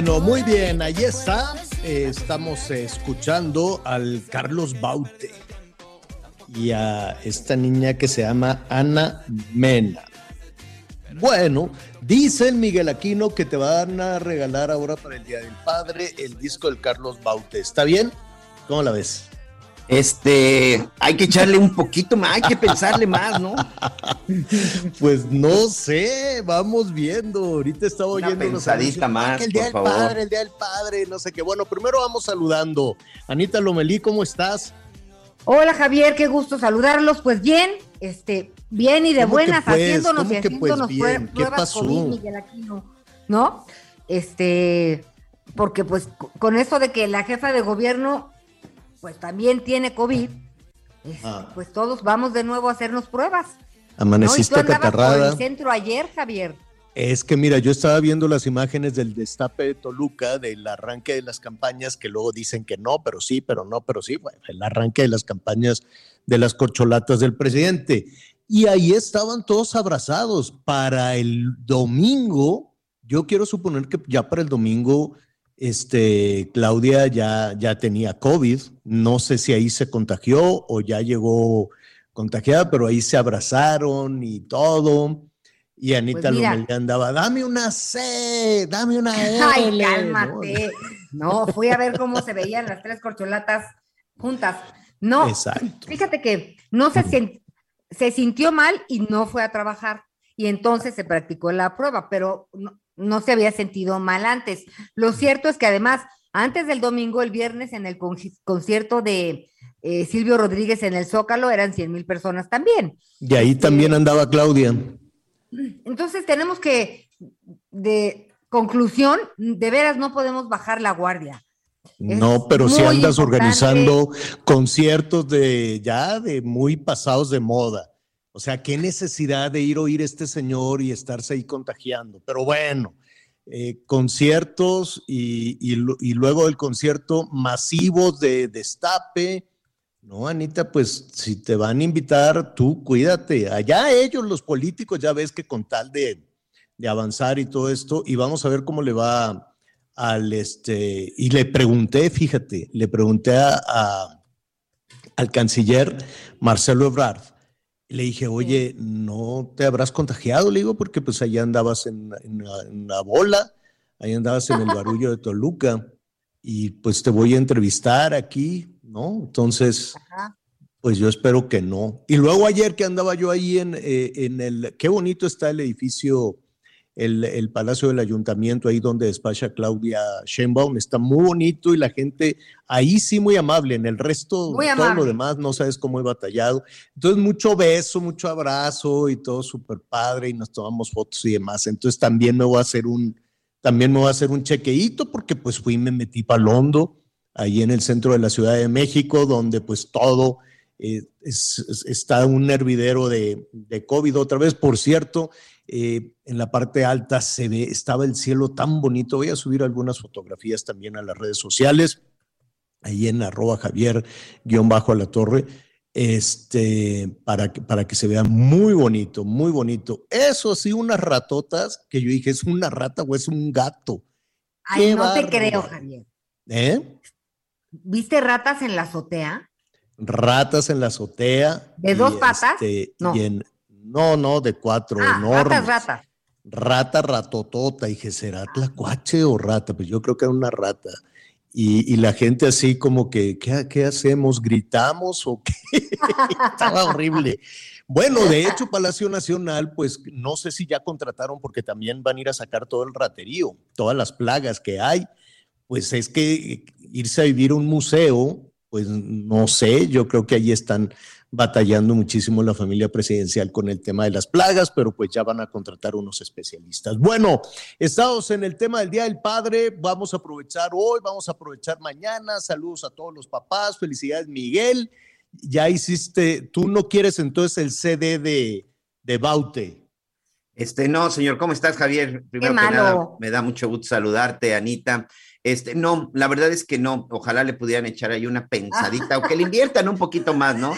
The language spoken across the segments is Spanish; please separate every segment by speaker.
Speaker 1: Bueno, muy
Speaker 2: por ahí,
Speaker 1: bien, ahí está. Eh, estamos eh, escuchando al Carlos Baute y a esta niña que se llama Ana Mena. Bueno, dice el Miguel Aquino que te van a regalar ahora para el Día del Padre el disco del Carlos Baute. ¿Está bien? ¿Cómo la ves?
Speaker 3: Este, hay que echarle un poquito más, hay que pensarle más, ¿no?
Speaker 1: Pues no sé, vamos viendo. Ahorita estaba
Speaker 3: Una
Speaker 1: oyendo
Speaker 3: pensadita más,
Speaker 1: que el Día del
Speaker 3: favor.
Speaker 1: Padre, el Día del Padre, no sé qué. Bueno, primero vamos saludando. Anita Lomelí, ¿cómo estás?
Speaker 4: Hola Javier, qué gusto saludarlos. Pues bien, este, bien y de
Speaker 1: ¿Cómo que
Speaker 4: buenas,
Speaker 1: pues?
Speaker 4: haciéndonos
Speaker 1: ¿Cómo
Speaker 4: y
Speaker 1: pues
Speaker 4: haciéndonos
Speaker 1: bien?
Speaker 4: prue-
Speaker 1: ¿Qué
Speaker 4: pruebas
Speaker 1: pasó?
Speaker 4: COVID, Miguel Aquino, ¿no? Este, porque pues co- con eso de que la jefa de gobierno, pues también tiene COVID, es-
Speaker 1: Ah.
Speaker 4: pues todos vamos de nuevo a hacernos pruebas. ¿no? Y tú
Speaker 1: Amaneciste
Speaker 4: andabas por el centro ayer, Javier.
Speaker 1: Es que mira, yo estaba viendo las imágenes del destape de Toluca, del arranque de las campañas, que luego dicen que no, pero sí, pero no, pero sí, bueno, el arranque de las campañas de las corcholatas del presidente. Y ahí estaban todos abrazados. Para el domingo, yo quiero suponer que ya para el domingo, este, Claudia ya, ya tenía COVID. No sé si ahí se contagió o ya llegó contagiada, pero ahí se abrazaron y todo. Y Anita
Speaker 4: Pues mira.
Speaker 1: Lomelí andaba, dame una C, dame una L.
Speaker 4: Ay,
Speaker 1: ¿no?
Speaker 4: cálmate. No, fui a ver cómo se veían las tres corcholatas juntas. No,
Speaker 1: Exacto.
Speaker 4: fíjate que no se, se sintió mal y no fue a trabajar. Y entonces se practicó la prueba, pero no, no se había sentido mal antes. Lo cierto es que además, antes del domingo, el viernes, en el con- concierto de eh, Silvio Rodríguez en el Zócalo, eran 100 mil personas también.
Speaker 1: Y ahí también andaba Claudia.
Speaker 4: Entonces tenemos que, de conclusión, de veras no podemos bajar la guardia. Es
Speaker 1: No, pero si andas
Speaker 4: importante.
Speaker 1: organizando conciertos de ya de muy pasados de moda. O sea, qué necesidad de ir a oír a este señor y estarse ahí contagiando. Pero bueno, eh, conciertos y, y lu- y luego el concierto masivos de destape. No, Anita, pues si te van a invitar, tú cuídate. Allá ellos, los políticos, ya ves que con tal de, avanzar y todo esto, y vamos a ver cómo le va al este, y le pregunté, fíjate, le pregunté a- al canciller Marcelo Ebrard, le dije, oye, ¿no te habrás contagiado? Le digo, porque pues allá andabas en, en la- en la bola, ahí andabas en el barullo de Toluca, y pues te voy a entrevistar aquí, ¿no? Entonces,
Speaker 4: Ajá.
Speaker 1: pues yo espero que no. Y luego ayer que andaba yo ahí en, eh, en el, qué bonito está el edificio, el, el Palacio del Ayuntamiento, ahí donde despacha Claudia Sheinbaum, está muy bonito y la gente ahí sí muy amable, en el resto,
Speaker 4: Muy
Speaker 1: todo lo demás no sabes cómo he batallado. Entonces mucho beso, mucho abrazo y todo súper padre y nos tomamos fotos y demás. Entonces también me voy a hacer un, también me voy a hacer un chequeíto porque pues fui y me metí para Londo, ahí en el centro de la Ciudad de México, donde pues todo eh, es- es- está un hervidero de, de COVID otra vez. Por cierto, eh, en la parte alta se ve, estaba el cielo tan bonito. Voy a subir algunas fotografías también a las redes sociales, ahí en arroba Javier guion bajo a la torre. este, para, que- para que se vea muy bonito, muy bonito. Eso sí, unas ratotas que yo dije, ¿es una rata o es un gato?
Speaker 4: Ay, no te creo, Javier.
Speaker 1: ¿Eh?
Speaker 4: ¿Viste ratas en la azotea?
Speaker 1: Ratas en la azotea.
Speaker 4: ¿De
Speaker 1: y,
Speaker 4: dos patas?
Speaker 1: este,
Speaker 4: No.
Speaker 1: y en- no, no, de cuatro,
Speaker 4: Ah,
Speaker 1: enormes.
Speaker 4: ratas, ratas.
Speaker 1: Rata, ratotota. Dije, ¿será tlacuache o rata? Pues yo creo que era una rata. Y, y la gente así como que, ¿qué, qué hacemos? ¿Gritamos o qué? Estaba horrible. Bueno, de hecho, Palacio Nacional, pues no sé si ya contrataron porque también van a ir a sacar todo el raterío, todas las plagas que hay. Pues es que irse a vivir a un museo, pues no sé, yo creo que ahí están batallando muchísimo la familia presidencial con el tema de las plagas, pero pues ya van a contratar unos especialistas. Bueno, estamos en el tema del Día del Padre, vamos a aprovechar hoy, vamos a aprovechar mañana, saludos a todos los papás, felicidades Miguel, ya hiciste, tú no quieres entonces el CD de, de Baute.
Speaker 3: Este, no, señor, ¿cómo estás, Javier? Primero que
Speaker 4: malo.
Speaker 3: nada, me da mucho gusto saludarte, Anita. Este, no, la verdad es que no. Ojalá le pudieran echar ahí una pensadita o que le inviertan un poquito más, ¿no?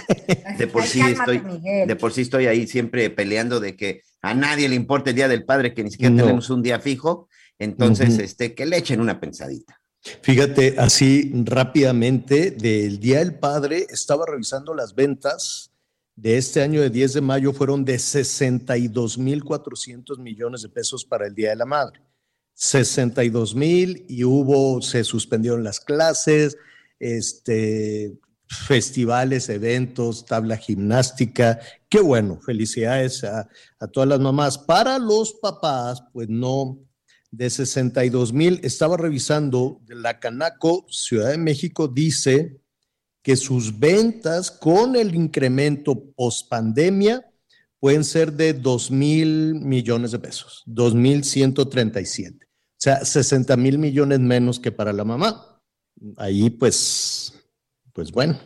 Speaker 3: De por sí estoy, de por sí estoy ahí siempre peleando de que a nadie le importa el Día del Padre, que ni siquiera
Speaker 1: No.
Speaker 3: tenemos un día fijo. Entonces, este, que le echen una pensadita.
Speaker 1: Fíjate, así rápidamente, del Día del Padre, estaba revisando las ventas de este año de 10 de mayo, fueron de 62.400 millones de pesos para el Día de la Madre. 62 mil y hubo, se suspendieron las clases, este, festivales, eventos, tabla gimnástica. Qué bueno, felicidades a, a todas las mamás. Para los papás, pues no, de 62 mil, estaba revisando, la Canaco Ciudad de México dice que sus ventas con el incremento post pandemia pueden ser de 2 mil millones de pesos, 2 mil 137. O sea, 60 mil millones menos que para la mamá. Ahí pues, pues bueno.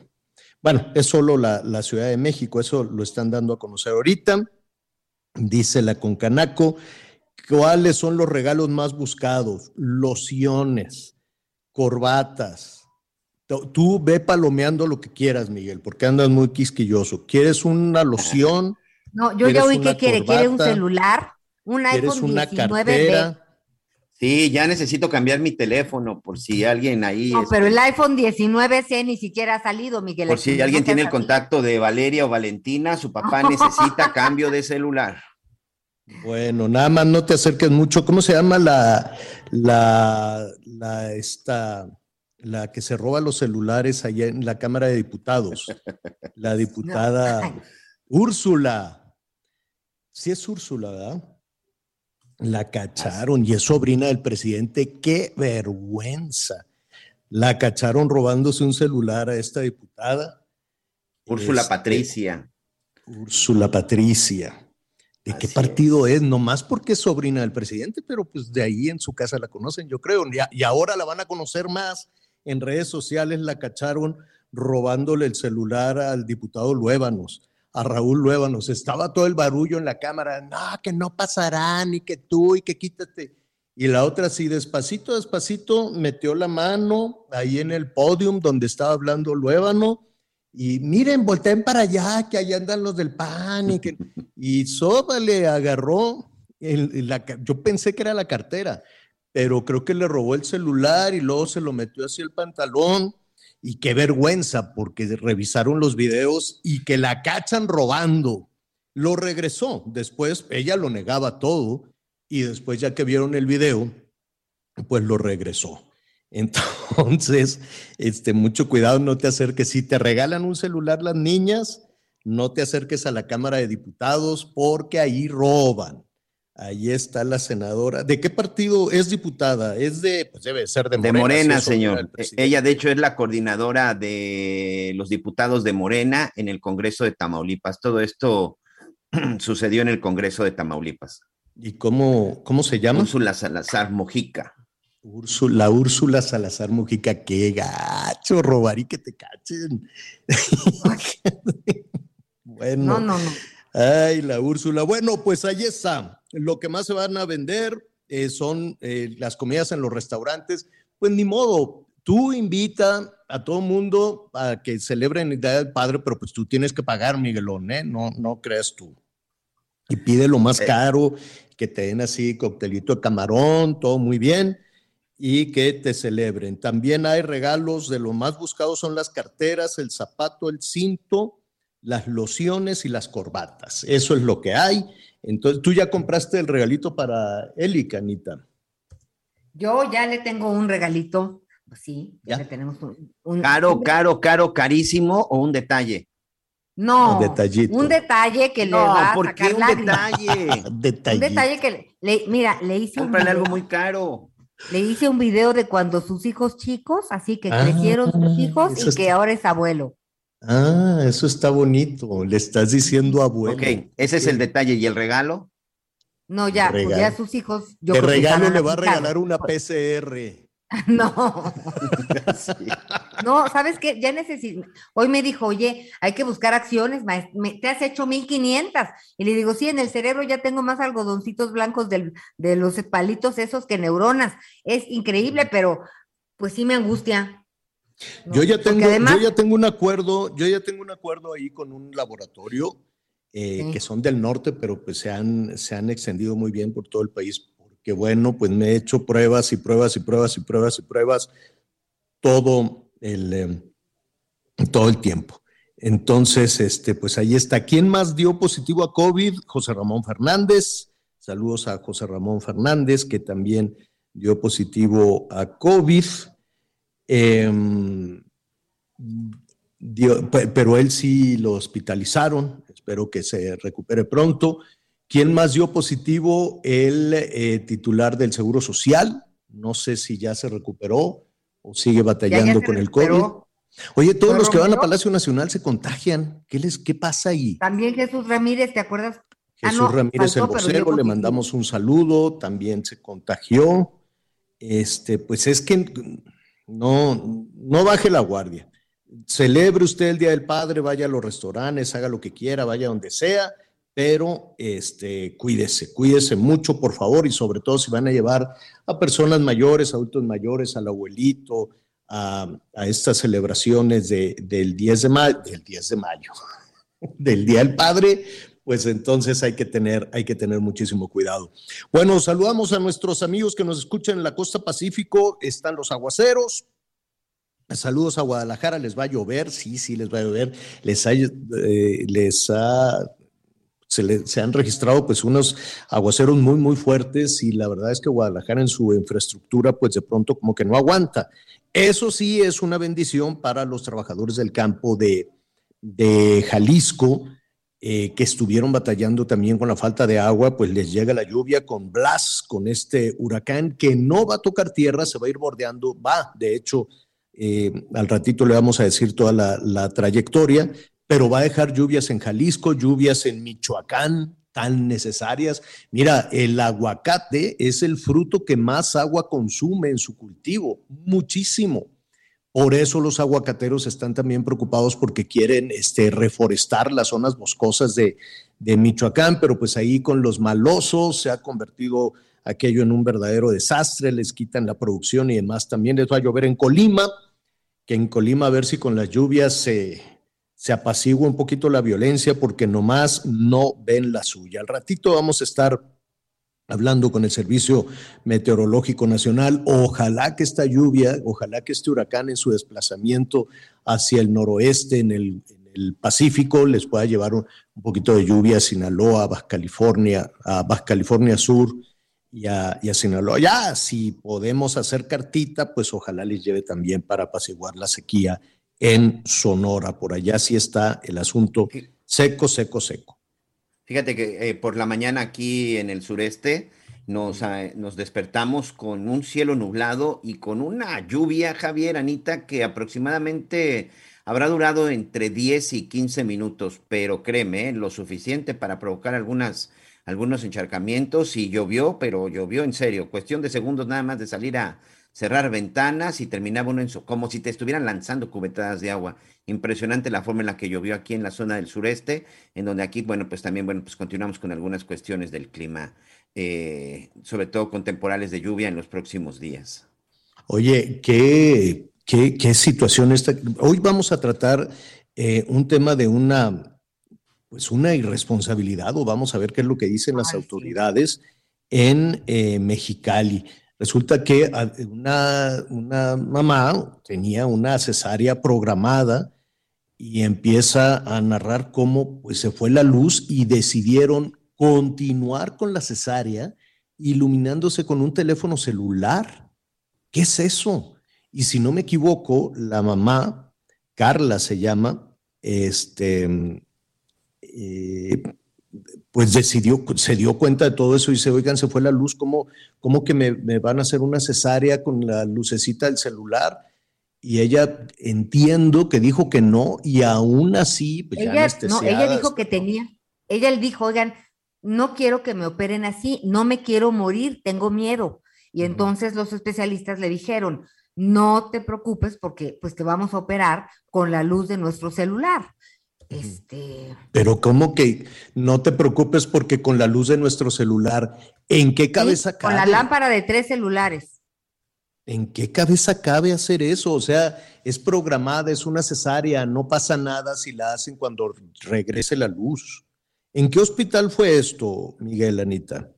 Speaker 1: Bueno, es solo la, la Ciudad de México, eso lo están dando a conocer ahorita. Dice la Concanaco, ¿cuáles son los regalos más buscados? Lociones, corbatas. Tú- ve palomeando lo que quieras, Miguel, porque andas muy quisquilloso. ¿Quieres una loción?
Speaker 4: No, yo ya
Speaker 1: ¿Quieres
Speaker 4: oí que quiere. ¿Quiere un
Speaker 1: corbata?
Speaker 4: celular? Un
Speaker 1: ¿Quieres
Speaker 4: iPhone
Speaker 1: una
Speaker 4: 19B.
Speaker 1: cartera?
Speaker 3: Sí, ya necesito cambiar mi teléfono por si alguien ahí,
Speaker 4: No,
Speaker 3: este,
Speaker 4: pero el iPhone 19C ni siquiera ha salido, Miguel.
Speaker 3: por si alguien
Speaker 4: no
Speaker 3: tiene el contacto de Valeria o Valentina, su papá necesita cambio de celular.
Speaker 1: Bueno, nada más no te acerques mucho. ¿Cómo se llama la, la, la, esta, la que se roba los celulares allá en la Cámara de Diputados? La diputada. Úrsula. Sí es Úrsula, ¿verdad? La cacharon y es sobrina del presidente. ¡Qué vergüenza! La cacharon robándose un celular a esta diputada.
Speaker 3: Úrsula
Speaker 1: Este,
Speaker 3: Patricia.
Speaker 1: Úrsula Patricia. ¿De qué partido es. Nomás porque es sobrina del presidente, pero pues de ahí en su casa la conocen, yo creo. Y, a- y ahora la van a conocer más. En redes sociales la cacharon robándole el celular al diputado Luébanos, a Raúl Luébanos. Estaba todo el barullo en la cámara. No, que no pasará, ni que tú, y que quítate. Y la otra así, despacito, despacito, metió la mano ahí en el podium donde estaba hablando Luébano. Y miren, volteen para allá, que allá andan los del PAN. Y, que, y Soba le agarró, el- la yo pensé que era la cartera, pero creo que le robó el celular y luego se lo metió hacia el pantalón. Y qué vergüenza, porque revisaron los videos y que la cachan robando. Lo regresó. Después ella lo negaba todo y después ya que vieron el video, pues lo regresó. Entonces, este, mucho cuidado, no te acerques. Si te regalan un celular las niñas, no te acerques a la Cámara de Diputados porque ahí roban. Ahí está la senadora. ¿De qué partido es diputada? Es de, pues debe ser de
Speaker 3: De
Speaker 1: Morena.
Speaker 3: Morena,
Speaker 1: si es sobrina
Speaker 3: señor.
Speaker 1: presidente.
Speaker 3: Ella, de hecho, es la coordinadora de los diputados de Morena en el Congreso de Tamaulipas. Todo esto sucedió en el Congreso de Tamaulipas.
Speaker 1: ¿Y cómo, cómo se llama?
Speaker 3: Úrsula Salazar Mojica.
Speaker 1: Úrsula, la Úrsula Salazar Mujica, qué gacho, robar y que te cachen. bueno,
Speaker 4: No, no, no.
Speaker 1: Ay, la Úrsula. Bueno, pues ahí está. Lo que más se van a vender eh, son eh, las comidas en los restaurantes. Pues ni modo, tú invita a todo mundo a que celebren el Día del Padre, pero pues tú tienes que pagar, Miguelón, ¿eh? No, no creas tú. Y pide lo más
Speaker 3: Eh.
Speaker 1: caro, que te den así coctelito de camarón, todo muy bien, y que te celebren. También hay regalos de lo más buscados son las carteras, el zapato, el cinto, las lociones y las corbatas. Eso es lo que hay. Entonces, tú ya compraste el regalito para Eli, Canita.
Speaker 4: Yo ya le tengo un regalito, pues sí, ya,
Speaker 1: ¿Ya?
Speaker 4: le tenemos un, un-
Speaker 3: Caro, caro, caro, carísimo o un detalle.
Speaker 4: No,
Speaker 1: Un detallito.
Speaker 4: un detalle que le
Speaker 3: No,
Speaker 4: va a
Speaker 3: ¿por
Speaker 4: sacar
Speaker 3: un
Speaker 4: lágrimas.
Speaker 3: detalle?
Speaker 4: Un detalle que le, le- mira, le hice un
Speaker 3: Cómprale algo
Speaker 4: video,
Speaker 3: muy caro.
Speaker 4: le hice un video de cuando sus hijos chicos, así que
Speaker 1: Ah,
Speaker 4: crecieron sus hijos y que
Speaker 1: está-
Speaker 4: ahora es abuelo.
Speaker 1: Ah, eso está bonito. Le estás diciendo abuelo.
Speaker 3: Ok, ese es el detalle. ¿Y el regalo?
Speaker 4: No, ya, pues
Speaker 1: Regalo.
Speaker 4: ya sus hijos. Yo que
Speaker 1: regalo le va a regalar una PCR.
Speaker 4: No, no, ¿sabes qué? Ya necesito. Hoy me dijo, oye, hay que buscar acciones, maes- me- te has hecho 1500. Y le digo, sí, en el cerebro ya tengo más algodoncitos blancos del- de los palitos esos que neuronas. Es increíble, pero pues sí me angustia. ¿No?
Speaker 1: Yo ya tengo,
Speaker 4: además,
Speaker 1: yo ya tengo un acuerdo, yo ya tengo un acuerdo ahí con un laboratorio eh,
Speaker 4: Sí.
Speaker 1: que son del norte, pero pues se han, se han extendido muy bien por todo el país, porque bueno, pues me he hecho pruebas y pruebas y pruebas y pruebas y pruebas todo el, eh, todo el tiempo. Entonces, este, pues ahí está. ¿Quién más dio positivo a COVID? José Ramón Fernández. Saludos a José Ramón Fernández, que también dio positivo a COVID. Em, dio- pero él sí lo hospitalizaron. Espero que se recupere pronto. ¿Quién más dio positivo? El eh, titular del Seguro Social. No sé si ya se recuperó o sigue batallando con el COVID. Oye, todos
Speaker 4: ¿Fue
Speaker 1: los que van a? Palacio Nacional se contagian. ¿Qué les qué pasa ahí?
Speaker 4: También Jesús Ramírez, ¿te acuerdas? Ah,
Speaker 1: Jesús
Speaker 4: no,
Speaker 1: Ramírez
Speaker 4: faltó,
Speaker 1: el vocero, le mandamos un saludo, también se contagió. Este, pues es que no, no baje la guardia. Celebre usted el Día del Padre, vaya a los restaurantes, haga lo que quiera, vaya donde sea, pero este, cuídese, cuídese mucho, por favor, y sobre todo si van a llevar a personas mayores, adultos mayores, al abuelito, a, a estas celebraciones de, del 10 de mayo, del 10 de mayo, del Día del Padre, pues entonces hay que tener, hay que tener muchísimo cuidado. Bueno, saludamos a nuestros amigos que nos escuchan en la costa Pacífico, están los aguaceros. Saludos a Guadalajara, les va a llover, sí, sí, les va a llover. Les ha, eh, les ha, se, se han registrado pues unos aguaceros muy, muy fuertes y la verdad es que Guadalajara en su infraestructura pues de pronto como que no aguanta. Eso sí es una bendición para los trabajadores del campo de, de Jalisco, eh, que estuvieron batallando también con la falta de agua, pues les llega la lluvia con Blas, con este huracán que no va a tocar tierra, se va a ir bordeando, va, de hecho, eh, al ratito le vamos a decir toda la, la trayectoria, pero va a dejar lluvias en Jalisco, lluvias en Michoacán, tan necesarias. Mira, el aguacate es el fruto que más agua consume en su cultivo, muchísimo. Por eso los aguacateros están también preocupados porque quieren este, reforestar las zonas boscosas de, Michoacán, pero pues ahí con los malosos se ha convertido aquello en un verdadero desastre, les quitan la producción y demás. También les va a llover en Colima, que en Colima a ver si con las lluvias se, se apacigua un poquito la violencia porque nomás no ven la suya. Al ratito vamos a estar hablando con el Servicio Meteorológico Nacional. Ojalá que esta lluvia, ojalá que este huracán en su desplazamiento hacia el noroeste, en el, en el Pacífico, les pueda llevar un, un, poquito de lluvia a Sinaloa, a Baja California, a Baja California Sur y a, y a Sinaloa. Ya, si podemos hacer cartita, pues ojalá les lleve también para apaciguar la sequía en Sonora. Por allá sí está el asunto seco, seco, seco.
Speaker 3: Fíjate que eh, por la mañana aquí en el sureste nos, eh, nos, despertamos con un cielo nublado y con una lluvia, Javier, Anita, que aproximadamente habrá durado entre 10 y 15 minutos, pero créeme, eh, lo suficiente para provocar algunas, algunos encharcamientos y llovió, pero llovió en serio, cuestión de segundos nada más de salir a cerrar ventanas y terminaba uno en su, como si te estuvieran lanzando cubetadas de agua. Impresionante la forma en la que llovió aquí en la zona del sureste, en donde aquí, bueno, pues también, bueno, pues continuamos con algunas cuestiones del clima, eh, sobre todo con temporales de lluvia en los próximos días.
Speaker 1: Oye, qué, qué, qué situación esta. Hoy vamos a tratar eh, un tema de una, pues una irresponsabilidad, o vamos a ver qué es lo que dicen las
Speaker 4: Ay, sí.
Speaker 1: autoridades en eh, Mexicali. Resulta que ah, una, una mamá tenía una cesárea programada y empieza a narrar cómo pues, se fue la luz y decidieron continuar con la cesárea iluminándose con un teléfono celular. ¿Qué es eso? Y si no me equivoco, la mamá, Carla se llama, este, eh, pues decidió, se dio cuenta de todo eso y dice, oigan, se fue la luz, ¿cómo, cómo que me, me van a hacer una cesárea con la lucecita del celular? Y ella entiendo que dijo que no y aún así, pues ya
Speaker 4: Ella, no,
Speaker 1: anestesiada,
Speaker 4: ella dijo que tenía, ella le dijo, oigan, no quiero que me operen así, no me quiero morir, tengo miedo. Y entonces los especialistas le dijeron, no te preocupes porque pues te vamos a operar con la luz de nuestro celular. Este,
Speaker 1: Pero ¿cómo que no te preocupes porque con la luz de nuestro celular, ¿en qué cabeza
Speaker 4: sí, con la
Speaker 1: cabe?
Speaker 4: lámpara de tres celulares.
Speaker 1: ¿En qué cabeza cabe hacer eso? O sea, es programada, es una cesárea, no pasa nada si la hacen cuando regrese la luz. ¿En qué hospital fue esto, Miguel Anita?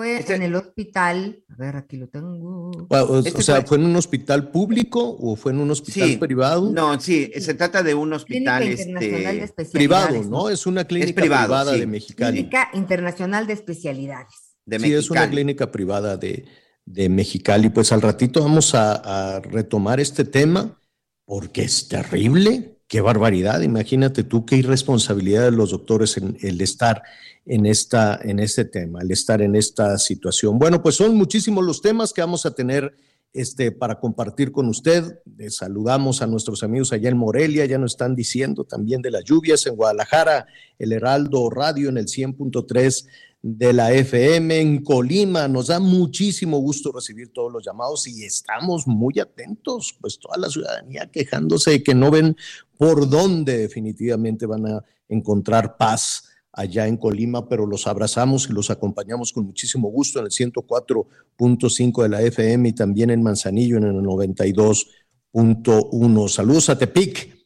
Speaker 4: Fue
Speaker 3: Este-
Speaker 4: en el hospital, a ver, aquí lo tengo.
Speaker 1: O, o
Speaker 3: Este
Speaker 1: sea,
Speaker 3: fue-
Speaker 1: ¿fue en un hospital público o fue en un hospital
Speaker 3: Sí.
Speaker 1: privado?
Speaker 3: No, sí, se trata de un
Speaker 4: Clínica
Speaker 3: hospital
Speaker 4: Internacional de
Speaker 3: este,
Speaker 4: Especialidades.
Speaker 1: privado, ¿no? Es una clínica
Speaker 3: privado,
Speaker 1: privada
Speaker 3: sí.
Speaker 1: de Mexicali.
Speaker 4: Clínica Internacional de Especialidades.
Speaker 3: de
Speaker 1: sí, es una clínica privada de, de Mexicali. Pues al ratito vamos a, a retomar este tema porque es terrible. Qué barbaridad. Imagínate tú qué irresponsabilidad de los doctores en el estar en, esta, en este tema, el estar en esta situación. Bueno, pues son muchísimos los temas que vamos a tener este, para compartir con usted. Saludamos a nuestros amigos allá en Morelia, ya nos están diciendo también de las lluvias en Guadalajara, el Heraldo Radio en el 100.3 de la FM en Colima. Nos da muchísimo gusto recibir todos los llamados y estamos muy atentos, pues toda la ciudadanía quejándose de que no ven por dónde definitivamente van a encontrar paz allá en Colima, pero los abrazamos y los acompañamos con muchísimo gusto en el 104.5 de la FM y también en Manzanillo en el 92.1. Saludos a Tepic.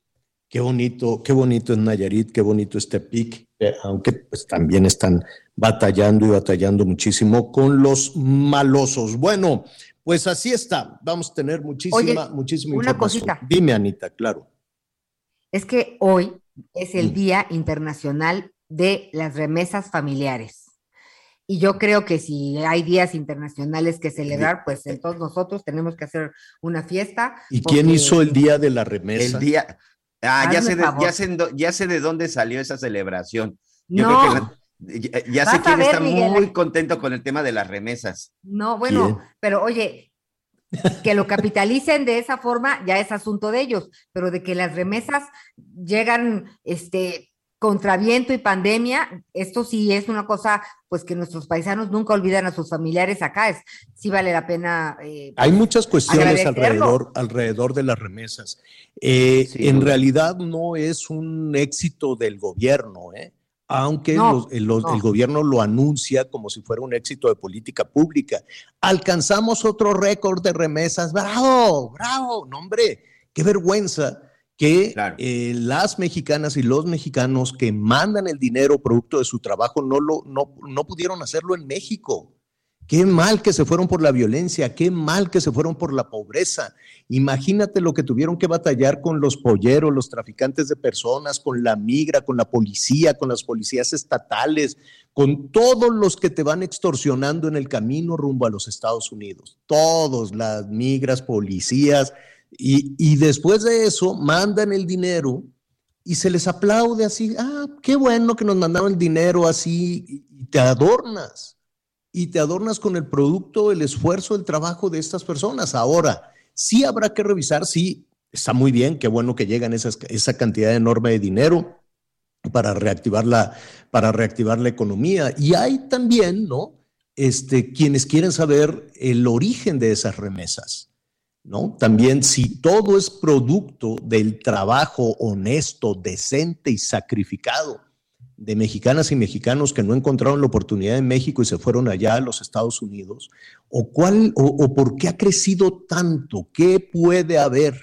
Speaker 1: Qué bonito, qué bonito es Nayarit, qué bonito es Tepic, eh, aunque pues también están batallando y batallando muchísimo con los malosos. Bueno, pues así está. Vamos a tener muchísima,
Speaker 4: Oye,
Speaker 1: muchísima
Speaker 4: una
Speaker 1: información.
Speaker 4: cosita.
Speaker 1: Dime, Anita, claro.
Speaker 4: Es que hoy es el
Speaker 1: Mm.
Speaker 4: Día Internacional de las Remesas Familiares. Y yo creo que si hay días internacionales que celebrar, pues entonces nosotros tenemos que hacer una fiesta.
Speaker 1: ¿Y quién hizo el día de la remesa?
Speaker 3: El día. Ah, ya sé, de, ya, sé ya sé de dónde salió esa celebración. Yo
Speaker 4: No,
Speaker 3: creo que la- ya, ya sé quién
Speaker 4: ver,
Speaker 3: está
Speaker 4: Miguel.
Speaker 3: muy contento con el tema de las remesas.
Speaker 4: no, bueno,
Speaker 1: ¿Quién?
Speaker 4: pero oye, que lo capitalicen de esa forma ya es asunto de ellos, pero de que las remesas llegan, este, contra viento y pandemia, esto sí es una cosa, pues que nuestros paisanos nunca olvidan a sus familiares acá, es, sí vale la pena. eh,
Speaker 1: Hay muchas cuestiones alrededor, alrededor de las remesas. Eh,
Speaker 3: Sí.
Speaker 1: en realidad no es un éxito del gobierno, ¿eh? aunque
Speaker 4: No,
Speaker 1: los- el, los-
Speaker 4: no.
Speaker 1: el gobierno lo anuncia como si fuera un éxito de política pública. Alcanzamos otro récord de remesas. ¡Bravo! ¡Bravo! No, hombre, qué vergüenza que
Speaker 3: Claro.
Speaker 1: eh, las mexicanas y los mexicanos que mandan el dinero producto de su trabajo no, lo, no, no pudieron hacerlo en México. Qué mal que se fueron por la violencia, qué mal que se fueron por la pobreza. Imagínate lo que tuvieron que batallar con los polleros, los traficantes de personas, con la migra, con la policía, con las policías estatales, con todos los que te van extorsionando en el camino rumbo a los Estados Unidos. Todos, las migras, policías. Y, después de eso mandan el dinero y se les aplaude así, ah, qué bueno que nos mandaron el dinero así y- te adornas y te adornas con el producto, el esfuerzo, el trabajo de estas personas. Ahora, sí habrá que revisar, sí, está muy bien, qué bueno que llegan esa cantidad enorme de dinero para reactivar la, para reactivar la economía. Y hay también, ¿no? Este, quienes quieren saber el origen de esas remesas. ¿No? También si todo es producto del trabajo honesto, decente y sacrificado de mexicanas y mexicanos que no encontraron la oportunidad en México y se fueron allá a los Estados Unidos? ¿O, cuál, o, por qué ha crecido tanto? ¿Qué puede haber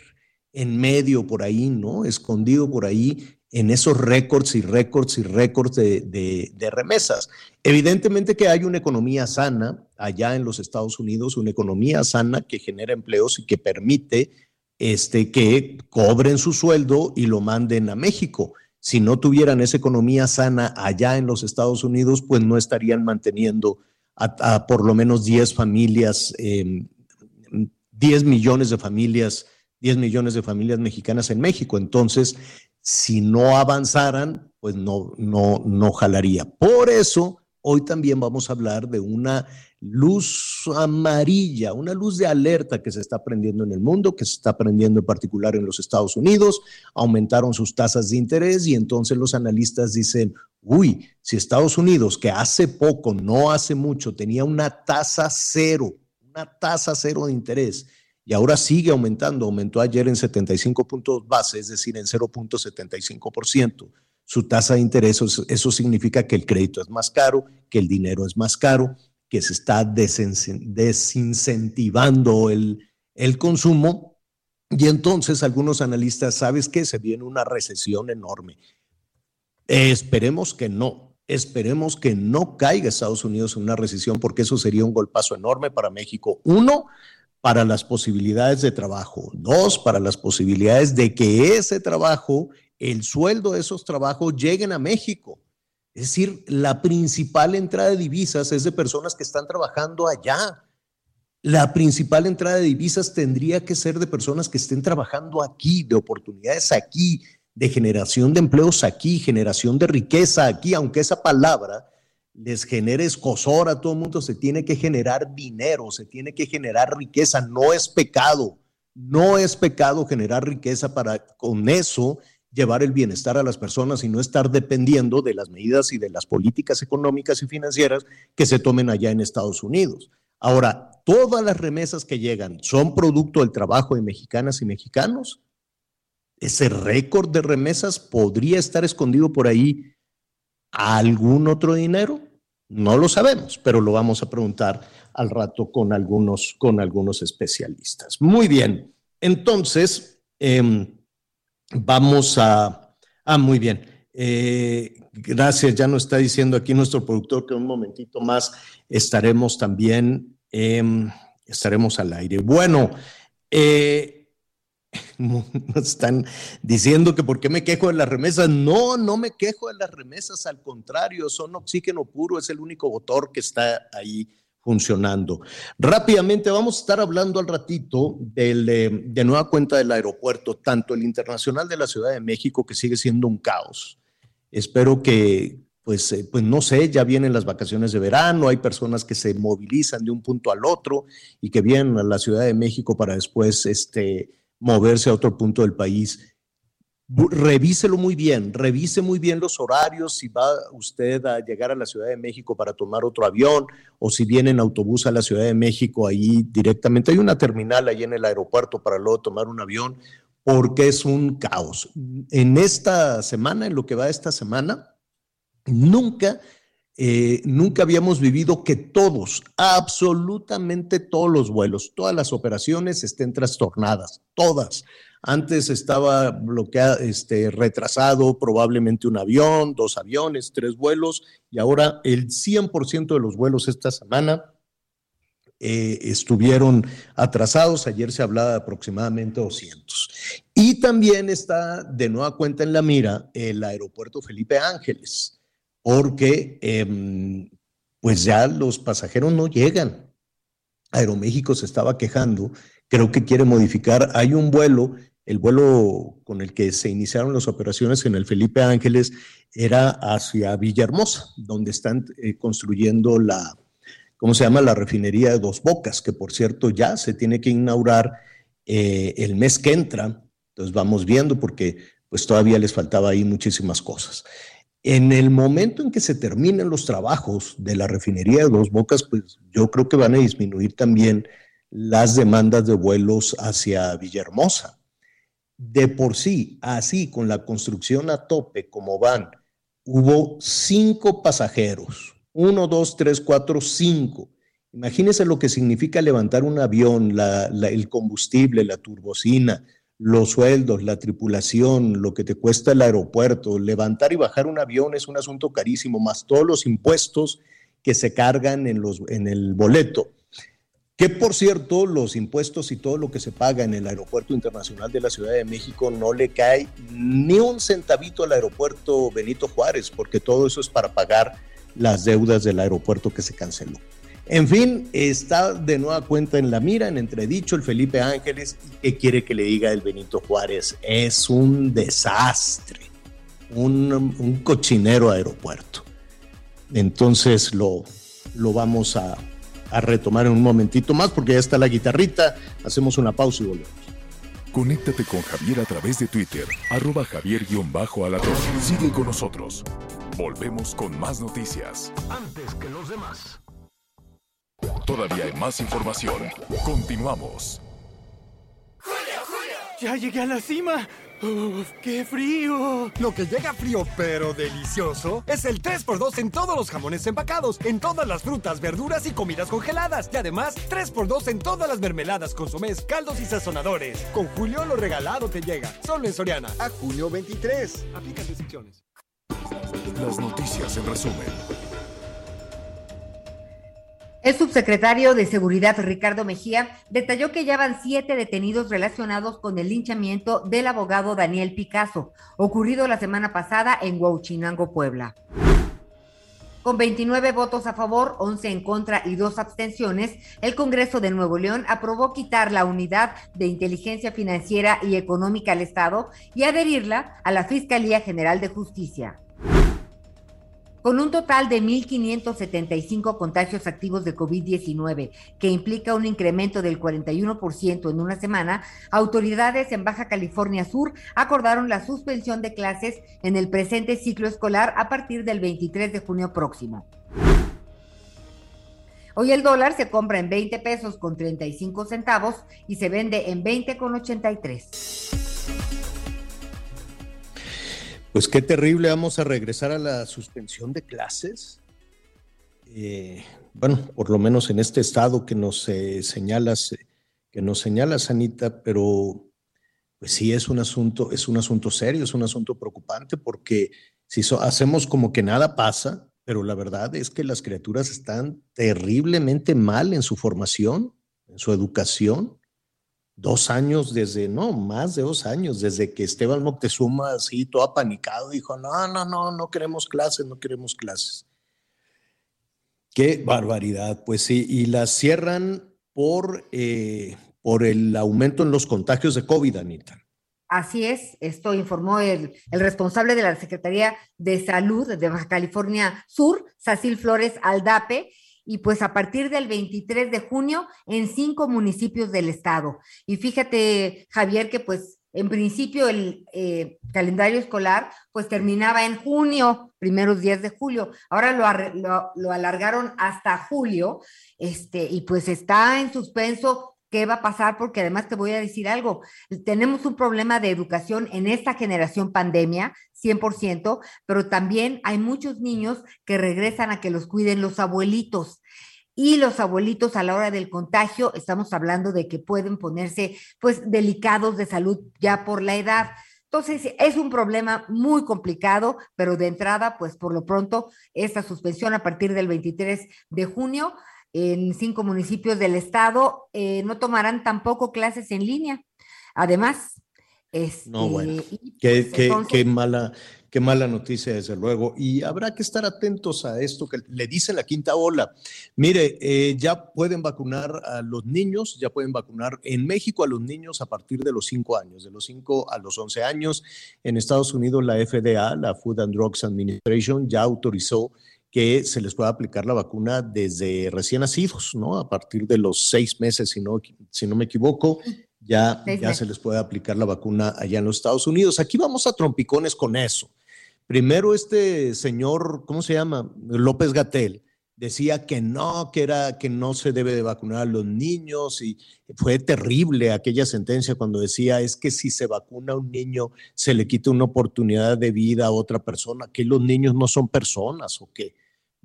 Speaker 1: en medio por ahí, ¿no? Escondido por ahí en esos récords y récords y récords de, de, remesas. Evidentemente que hay una economía sana allá en los Estados Unidos, una economía sana que genera empleos y que permite este, que cobren su sueldo y lo manden a México. Si no tuvieran esa economía sana allá en los Estados Unidos, pues no estarían manteniendo a, por lo menos 10 familias, 10 em, millones de familias 10 millones de familias mexicanas en México. Entonces, si no avanzaran, pues no, no, no jalaría. Por eso, hoy también vamos a hablar de una luz amarilla, una luz de alerta que se está prendiendo en el mundo, que se está prendiendo en particular en los Estados Unidos. Aumentaron sus tasas de interés y entonces los analistas dicen, uy, si Estados Unidos, que hace poco, no hace mucho, tenía una tasa cero, una tasa cero de interés, y ahora sigue aumentando. Aumentó ayer en 75 puntos base, es decir, en 0.75%. Su tasa de interés, eso significa que el crédito es más caro, que el dinero es más caro, que se está desincentivando el, el consumo. Y entonces algunos analistas, ¿sabes qué? Se viene una recesión enorme. esperemos que no, esperemos que no caiga Estados Unidos en una recesión porque eso sería un golpazo enorme para México. Uno, para las posibilidades de trabajo. Dos, para las posibilidades de que ese trabajo, el sueldo de esos trabajos lleguen a México. Es decir, la principal entrada de divisas es de personas que están trabajando allá. La principal entrada de divisas tendría que ser de personas que estén trabajando aquí, de oportunidades aquí, de generación de empleos aquí, generación de riqueza aquí, aunque esa palabra les genere escosor a todo el mundo, se tiene que generar dinero, se tiene que generar riqueza, no es pecado, no es pecado generar riqueza para con eso llevar el bienestar a las personas y no estar dependiendo de las medidas y de las políticas económicas y financieras que se tomen allá en Estados Unidos. Ahora, todas las remesas que llegan son producto del trabajo de mexicanas y mexicanos. Ese récord de remesas podría estar escondido por ahí algún otro dinero? No lo sabemos, pero lo vamos a preguntar al rato con algunos, con algunos especialistas. Muy bien, entonces em, vamos a... Ah, muy bien. Eh, gracias, ya nos está diciendo aquí nuestro productor que un momentito más estaremos también, em, estaremos al aire. Bueno, eh, nos están diciendo que por qué me quejo de las remesas. No, no me quejo de las remesas, al contrario, son oxígeno puro, es el único motor que está ahí funcionando. Rápidamente vamos a estar hablando al ratito del, eh, de nueva cuenta del aeropuerto, tanto el internacional de la Ciudad de México, que sigue siendo un caos. Espero que, pues, eh, pues no sé, ya vienen las vacaciones de verano, hay personas que se movilizan de un punto al otro y que vienen a la Ciudad de México para después, este, moverse a otro punto del país. Revíselo muy bien, revise muy bien los horarios, si va usted a llegar a la Ciudad de México para tomar otro avión o si viene en autobús a la Ciudad de México ahí directamente. Hay una terminal ahí en el aeropuerto para luego tomar un avión porque es un caos. En esta semana, en lo que va esta semana, nunca eh, nunca habíamos vivido que todos, absolutamente todos los vuelos, todas las operaciones estén trastornadas, todas. Antes estaba este, retrasado probablemente un avión, dos aviones, tres vuelos, y ahora el 100% de los vuelos esta semana eh, estuvieron atrasados. Ayer se hablaba de aproximadamente 200. Y también está de nueva cuenta en la mira el aeropuerto Felipe Ángeles porque em, pues ya los pasajeros no llegan. Aeroméxico se estaba quejando, creo que quiere modificar. Hay un vuelo, el vuelo con el que se iniciaron las operaciones en el Felipe Ángeles era hacia Villahermosa, donde están eh, construyendo la, ¿cómo se llama? La refinería de Dos Bocas, que por cierto ya se tiene que inaugurar eh, el mes que entra. Entonces vamos viendo porque pues todavía les faltaba ahí muchísimas cosas. En el momento en que se terminen los trabajos de la refinería de Dos Bocas, pues yo creo que van a disminuir también las demandas de vuelos hacia Villahermosa. De por sí, así con la construcción a tope como van hubo cinco pasajeros. Uno, dos, tres, cuatro, cinco. Imagínense lo que significa levantar un avión, el combustible, la turbocina, los sueldos, la tripulación, lo que te cuesta el aeropuerto. Levantar y bajar un avión es un asunto carísimo, más todos los impuestos que se cargan en, los, en el boleto. Que por cierto, los impuestos y todo lo que se paga en el Aeropuerto Internacional de la Ciudad de México no le cae ni un centavito al aeropuerto Benito Juárez, porque todo eso es para pagar las deudas del aeropuerto que se canceló. En fin, está de nueva cuenta en la mira, en entredicho, el Felipe Ángeles. ¿Qué quiere que le diga el Benito Juárez? Es un desastre, un, un cochinero aeropuerto. Entonces lo, lo vamos a, a retomar en un momentito más porque ya está la guitarrita. Hacemos una pausa y volvemos.
Speaker 5: Conéctate con Javier a través de Twitter, arroba javier-alatón. Sigue con nosotros. Volvemos con más noticias.
Speaker 6: Antes que los demás.
Speaker 5: Todavía hay más información. Continuamos.
Speaker 7: Julio, Julio.
Speaker 8: Ya llegué a la cima. ¡Uf, qué frío!
Speaker 9: Lo que llega frío pero delicioso es el 3x2 en todos los jamones empacados, en todas las frutas, verduras y comidas congeladas. Y además, 3x2 en todas las mermeladas, consomés, caldos y sazonadores. Con Julio lo regalado te llega. Solo en Soriana. A junio 23. Aplica restricciones.
Speaker 5: Las noticias en resumen.
Speaker 4: El subsecretario de Seguridad, Ricardo Mejía, detalló que ya van siete detenidos relacionados con el linchamiento del abogado Daniel Picasso, ocurrido la semana pasada en Huauchinango, Puebla. Con 29 votos a favor, 11 en contra y dos abstenciones, el Congreso de Nuevo León aprobó quitar la unidad de inteligencia financiera y económica al Estado y adherirla a la Fiscalía General de Justicia. Con un total de 1.575 contagios activos de COVID-19, que implica un incremento del 41% en una semana, autoridades en Baja California Sur acordaron la suspensión de clases en el presente ciclo escolar a partir del 23 de junio próximo. Hoy el dólar se compra en 20 pesos con 35 centavos y se vende en 20 con 83.
Speaker 1: Pues qué terrible, vamos a regresar a la suspensión de clases. Eh, bueno, por lo menos en este estado que nos eh, señalas, eh, que nos señalas, Anita, pero pues sí es un asunto, es un asunto serio, es un asunto preocupante, porque si hacemos como que nada pasa, pero la verdad es que las criaturas están terriblemente mal en su formación, en su educación dos años desde, no, más de dos años, desde que Esteban Moctezuma, así todo apanicado, dijo, no, no, no, no queremos clases, no queremos clases. Qué barbaridad, pues sí, y las cierran por, eh, por el aumento en los contagios de COVID, Anita.
Speaker 4: Así es, esto informó el, el, responsable de la Secretaría de Salud de Baja California Sur, Sacil Flores Aldape, y pues a partir del 23 de junio en cinco municipios del estado. Y fíjate, Javier, que pues en principio el eh, calendario escolar pues terminaba en junio, primeros días de julio. Ahora lo, lo, lo, alargaron hasta julio, este, y pues está en suspenso qué va a pasar, porque además te voy a decir algo, tenemos un problema de educación en esta generación pandemia, 100%, pero también hay muchos niños que regresan a que los cuiden los abuelitos. Y los abuelitos a la hora del contagio, estamos hablando de que pueden ponerse pues delicados de salud ya por la edad. Entonces, es un problema muy complicado, pero de entrada, pues por lo pronto, esta suspensión a partir del 23 de junio en cinco municipios del estado, eh, no tomarán tampoco clases en línea. Además, este,
Speaker 1: no, bueno, qué, pues, qué, mala, qué mala noticia, desde luego. Y habrá que estar atentos a esto que le dice la quinta ola. Mire, eh, ya pueden vacunar a los niños, ya pueden vacunar en México a los niños a partir de los cinco años, de los cinco a los once años. En Estados Unidos, la FDA, la Food and Drugs Administration, ya autorizó que se les pueda aplicar la vacuna desde recién nacidos, ¿no? A partir de los seis meses, si no, si no me equivoco, ya, ya se les puede aplicar la vacuna allá en los Estados Unidos. Aquí vamos a trompicones con eso. Primero este señor, ¿cómo se llama? López Gatel, decía que no, que era que no se debe de vacunar a los niños y fue terrible aquella sentencia cuando decía es que si se vacuna a un niño se le quita una oportunidad de vida a otra persona, que los niños no son personas o que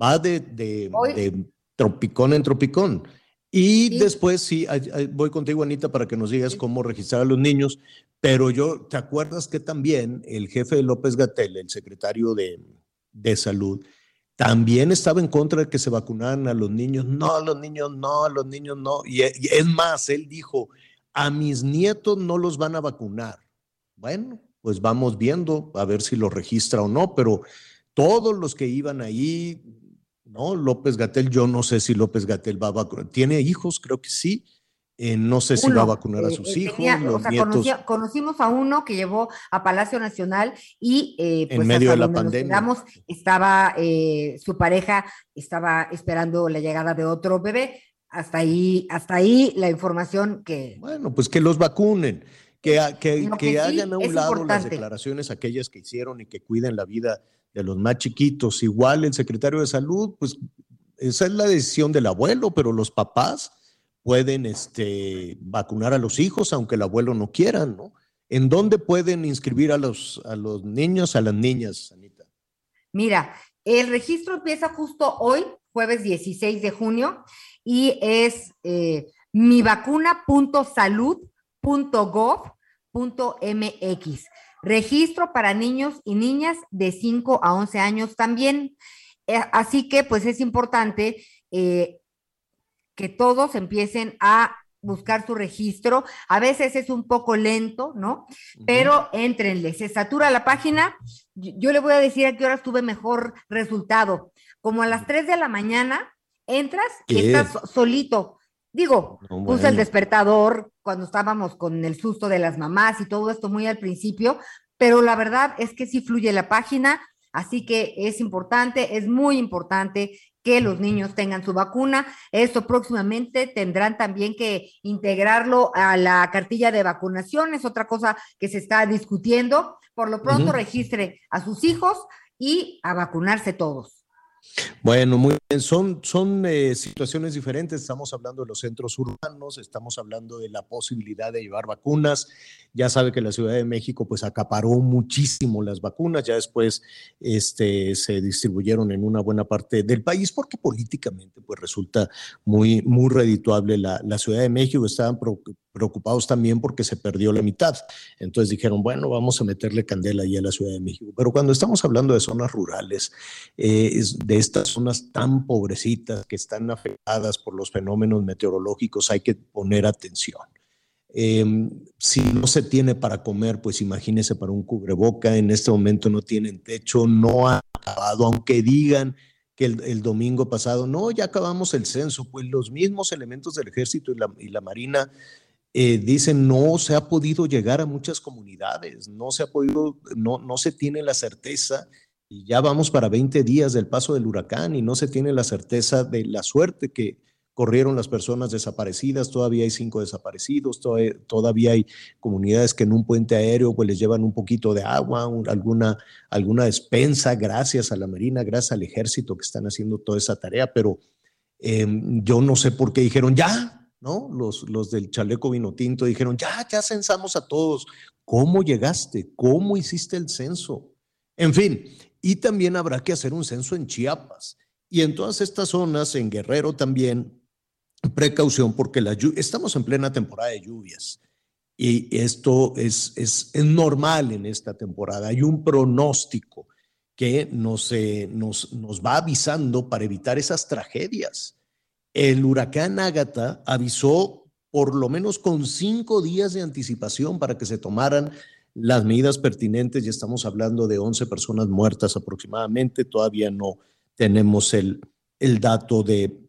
Speaker 1: va de, de, tropicón en tropicón. Y después sí, voy contigo Anita para que nos digas cómo registrar a los niños, pero yo, ¿te acuerdas que también el jefe de López Gatel, el secretario de, de salud, también estaba en contra de que se vacunaran a los niños. No, a los niños no, a los niños no. Y, es más, él dijo, a mis nietos no los van a vacunar. Bueno, pues vamos viendo a ver si lo registra o no, pero todos los que iban ahí, no, López Gatel, yo no sé si López Gatel va a vacunar. ¿Tiene hijos? Creo que sí. Eh, no sé si va a vacunar a eh, sus hijos.
Speaker 4: conocimos a uno que llevó a Palacio Nacional y
Speaker 1: eh, pues, en medio de la pandemia.
Speaker 4: estaba su pareja estaba esperando la llegada de otro bebé. Hasta ahí, hasta ahí la información que.
Speaker 1: Bueno, pues que los vacunen. Que, que, que, hagan a un lado las declaraciones aquellas que hicieron y que cuiden la vida de los más chiquitos. Igual el secretario de salud, pues esa es la decisión del abuelo, pero los papás pueden este, vacunar a los hijos, aunque el abuelo no quiera, ¿no? ¿En dónde pueden inscribir a los, a los niños, a las niñas, Anita?
Speaker 4: Mira, el registro empieza justo hoy, jueves 16 de junio, y es eh, mivacuna.salud.gov.mx. Registro para niños y niñas de 5 a 11 años también. Eh, así que, pues es importante eh, que todos empiecen a buscar su registro. A veces es un poco lento, ¿no? Pero entrenle, se satura la página. Yo, le voy a decir a qué horas tuve mejor resultado. Como a las 3 de la mañana, entras y estás solito. Digo, puse el despertador cuando estábamos con el susto de las mamás y todo esto muy al principio, pero la verdad es que sí fluye la página, así que es importante, es muy importante que los niños tengan su vacuna. Esto próximamente tendrán también que integrarlo a la cartilla de vacunación, es otra cosa que se está discutiendo. Por lo pronto, registre a sus hijos y a vacunarse todos.
Speaker 1: Bueno, muy bien, son, son eh, situaciones diferentes. Estamos hablando de los centros urbanos, estamos hablando de la posibilidad de llevar vacunas. Ya sabe que la Ciudad de México pues acaparó muchísimo las vacunas, ya después este, se distribuyeron en una buena parte del país porque políticamente pues resulta muy, muy redituable la, la Ciudad de México. Estaban preocupados también porque se perdió la mitad. Entonces dijeron, bueno, vamos a meterle candela ahí a la Ciudad de México. Pero cuando estamos hablando de zonas rurales, eh, de estas zonas tan pobrecitas que están afectadas por los fenómenos meteorológicos, hay que poner atención. Em, si no se tiene para comer, pues imagínese para un cubreboca, en este momento no tienen techo, no ha acabado, aunque digan que el, domingo pasado, no, ya acabamos el censo, pues los mismos elementos del ejército y la, y la marina eh, dicen no se ha podido llegar a muchas comunidades, no se ha podido, no, no se tiene la certeza, y ya vamos para 20 días del paso del huracán y no se tiene la certeza de la suerte que corrieron las personas desaparecidas, todavía hay cinco desaparecidos, todavía, hay comunidades que en un puente aéreo pues les llevan un poquito de agua, alguna, alguna despensa, gracias a la Marina, gracias al ejército que están haciendo toda esa tarea, pero em, yo no sé por qué dijeron ya, Los, los del chaleco vino tinto dijeron, ya, ya censamos a todos. ¿Cómo llegaste? ¿Cómo hiciste el censo? En fin, y también habrá que hacer un censo en Chiapas. Y en todas estas zonas, en Guerrero también, precaución porque la estamos en plena temporada de lluvias. Y esto es, es, es normal en esta temporada. Hay un pronóstico que nos, eh, nos, nos va avisando para evitar esas tragedias el huracán Ágata avisó por lo menos con cinco días de anticipación para que se tomaran las medidas pertinentes. Ya estamos hablando de 11 personas muertas aproximadamente. Todavía no tenemos el, el dato de,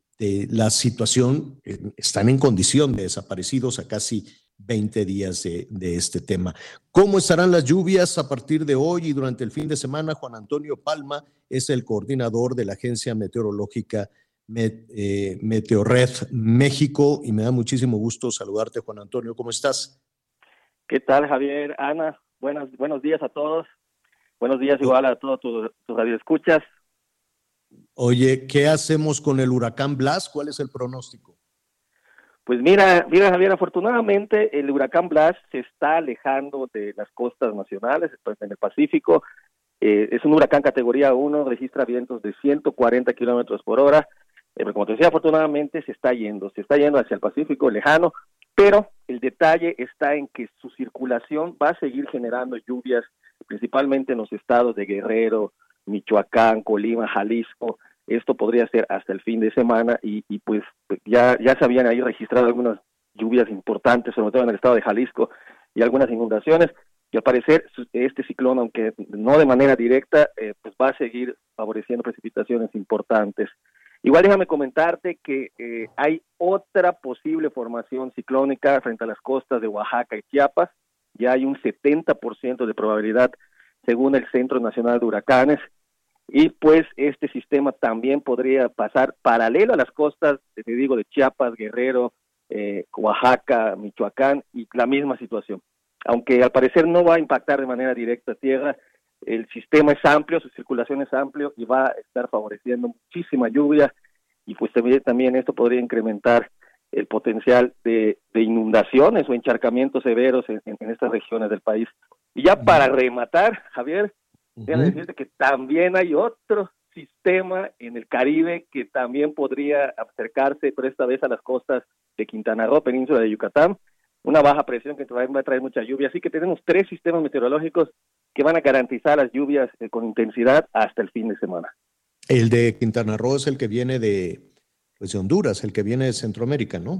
Speaker 1: la situación. Están en condición de desaparecidos a casi 20 días de, de, este tema. ¿Cómo estarán las lluvias a partir de hoy y durante el fin de semana? Juan Antonio Palma es el coordinador de la Agencia Meteorológica Meteorred México y me da muchísimo gusto saludarte, Juan Antonio. ¿Cómo estás?
Speaker 10: ¿Qué tal, Javier? Ana, buenos, buenos días a todos. Buenos días igual a todos tus, radio radioescuchas.
Speaker 1: Oye, ¿qué hacemos con el huracán Blas? ¿Cuál es el pronóstico?
Speaker 10: Pues mira, mira Javier, afortunadamente el huracán Blas se está alejando de las costas nacionales, pues, en el Pacífico. Eh, es un huracán categoría 1, registra vientos de 140 kilómetros por hora. Eh, como te decía, afortunadamente se está yendo, se está yendo hacia el Pacífico lejano, pero el detalle está en que su circulación va a seguir generando lluvias, principalmente en los estados de Guerrero, Michoacán, Colima, Jalisco, esto podría ser hasta el fin de semana y, pues ya, ya se habían ahí registrado algunas lluvias importantes, sobre todo en el estado de Jalisco, y algunas inundaciones. Y al parecer este ciclón, aunque no de manera directa, eh, pues va a seguir favoreciendo precipitaciones importantes. Igual déjame comentarte que eh, hay otra posible formación ciclónica frente a las costas de Oaxaca y Chiapas. Ya hay un 70% de probabilidad según el Centro Nacional de Huracanes y pues este sistema también podría pasar paralelo a las costas, te digo, de Chiapas, Guerrero, eh, Oaxaca, Michoacán y la misma situación. Aunque al parecer no va a impactar de manera directa a tierra, el sistema es amplio, su circulación es amplio y va a estar favoreciendo muchísima lluvia y pues también, esto podría incrementar el potencial de, inundaciones o encharcamientos severos en, en, estas regiones del país. Y ya para rematar, Javier, Déjame decirte que también hay otro sistema en el Caribe que también podría acercarse, pero esta vez a las costas de Quintana Roo, península de Yucatán, una baja presión que va a traer mucha lluvia. Así que tenemos tres sistemas meteorológicos que van a garantizar las lluvias eh, con intensidad hasta el fin de semana.
Speaker 1: El de Quintana Roo es el que viene de, pues de Honduras, el que viene de Centroamérica, ¿no?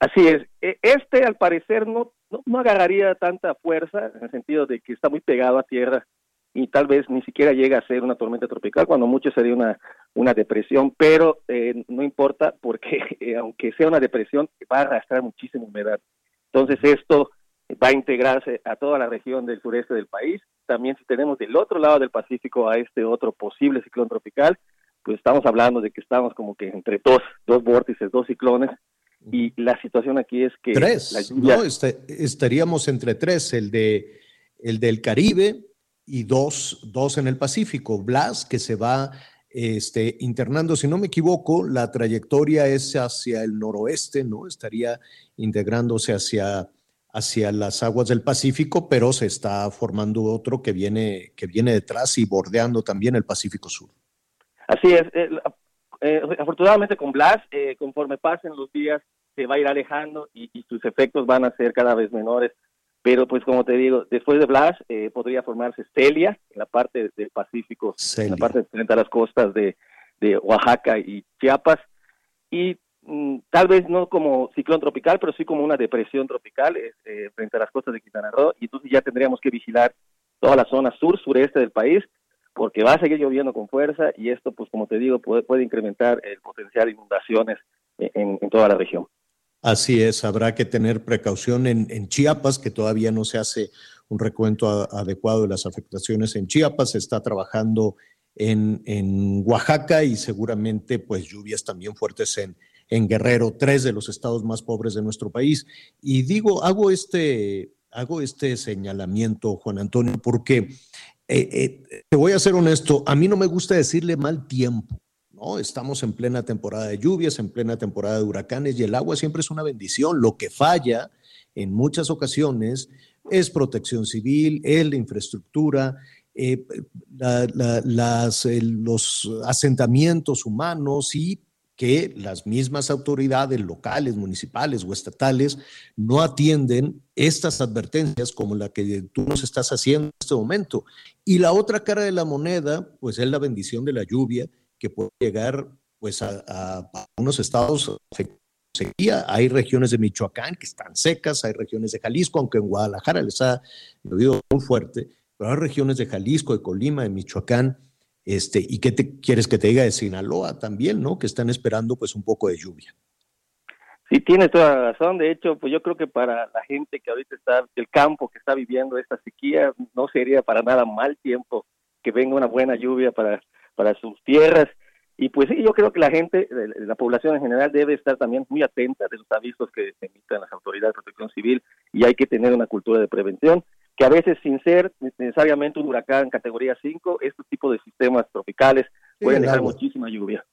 Speaker 10: Así es. E, este, al parecer, no, no, no agarraría tanta fuerza, en el sentido de que está muy pegado a tierra y tal vez ni siquiera llega a ser una tormenta tropical, cuando mucho sería una, una depresión, pero eh, no importa porque eh, aunque sea una depresión, va a arrastrar muchísima humedad. Entonces esto va a integrarse a toda la región del sureste del país. También si tenemos del otro lado del Pacífico a este otro posible ciclón tropical, pues estamos hablando de que estamos como que entre dos, dos vórtices, dos ciclones, y la situación aquí es que...
Speaker 1: Tres, ¿no? Este, estaríamos entre tres, el, de, el del Caribe, y dos, dos en el Pacífico. Blas, que se va este, internando, si no me equivoco, la trayectoria es hacia el noroeste, ¿no? Estaría integrándose hacia, hacia las aguas del Pacífico, pero se está formando otro que viene, que viene detrás y bordeando también el Pacífico Sur.
Speaker 10: Así es. Eh, eh, afortunadamente con Blas, eh, conforme pasen los días, se va a ir alejando y, y sus efectos van a ser cada vez menores pero pues como te digo, después de Blas eh, podría formarse Celia en la parte del Pacífico, en la parte frente a las costas de, Oaxaca y Chiapas, y tal vez no como ciclón tropical, pero sí como una depresión tropical eh, frente a las costas de Quintana Roo, y entonces ya tendríamos que vigilar toda la zona sur-sureste del país, porque va a seguir lloviendo con fuerza y esto, pues como te digo, puede, incrementar el potencial de inundaciones en toda la región.
Speaker 1: Así es, habrá que tener precaución en, Chiapas, que todavía no se hace un recuento adecuado de las afectaciones en Chiapas, se está trabajando en, Oaxaca y seguramente pues lluvias también fuertes en, en Guerrero, tres de los estados más pobres de nuestro país. Y digo, hago este, hago este señalamiento, Juan Antonio, porque eh, eh, te voy a ser honesto, a mí no me gusta decirle mal tiempo. ¿no? Estamos en plena temporada de lluvias, en plena temporada de huracanes y el agua siempre es una bendición. Lo que falla en muchas ocasiones es protección civil, es la infraestructura, eh, las, los asentamientos humanos y que las mismas autoridades locales, municipales o estatales no atienden estas advertencias como la que tú nos estás haciendo en este momento. Y la otra cara de la moneda, pues es la bendición de la lluvia que puede llegar pues a, unos estados sequía. Hay regiones de Michoacán que están secas, hay regiones de Jalisco, aunque en Guadalajara les ha llovido muy fuerte, pero hay regiones de Jalisco, de Colima, de Michoacán, este, y qué te quieres que te diga de Sinaloa también, ¿no? Que están esperando pues un poco de lluvia.
Speaker 10: Sí, tienes toda la razón. De hecho, pues yo creo que para la gente que ahorita está, el campo que está viviendo esta sequía, no sería para nada mal tiempo que venga una buena lluvia para para sus tierras. Y pues sí, yo creo que la gente, la población en general debe estar también muy atenta de los avisos que emitan las autoridades de protección civil y hay que tener una cultura de prevención, que a veces sin ser necesariamente un huracán categoría 5, este tipo de sistemas tropicales pueden dejar
Speaker 1: agua.
Speaker 10: muchísima lluvia.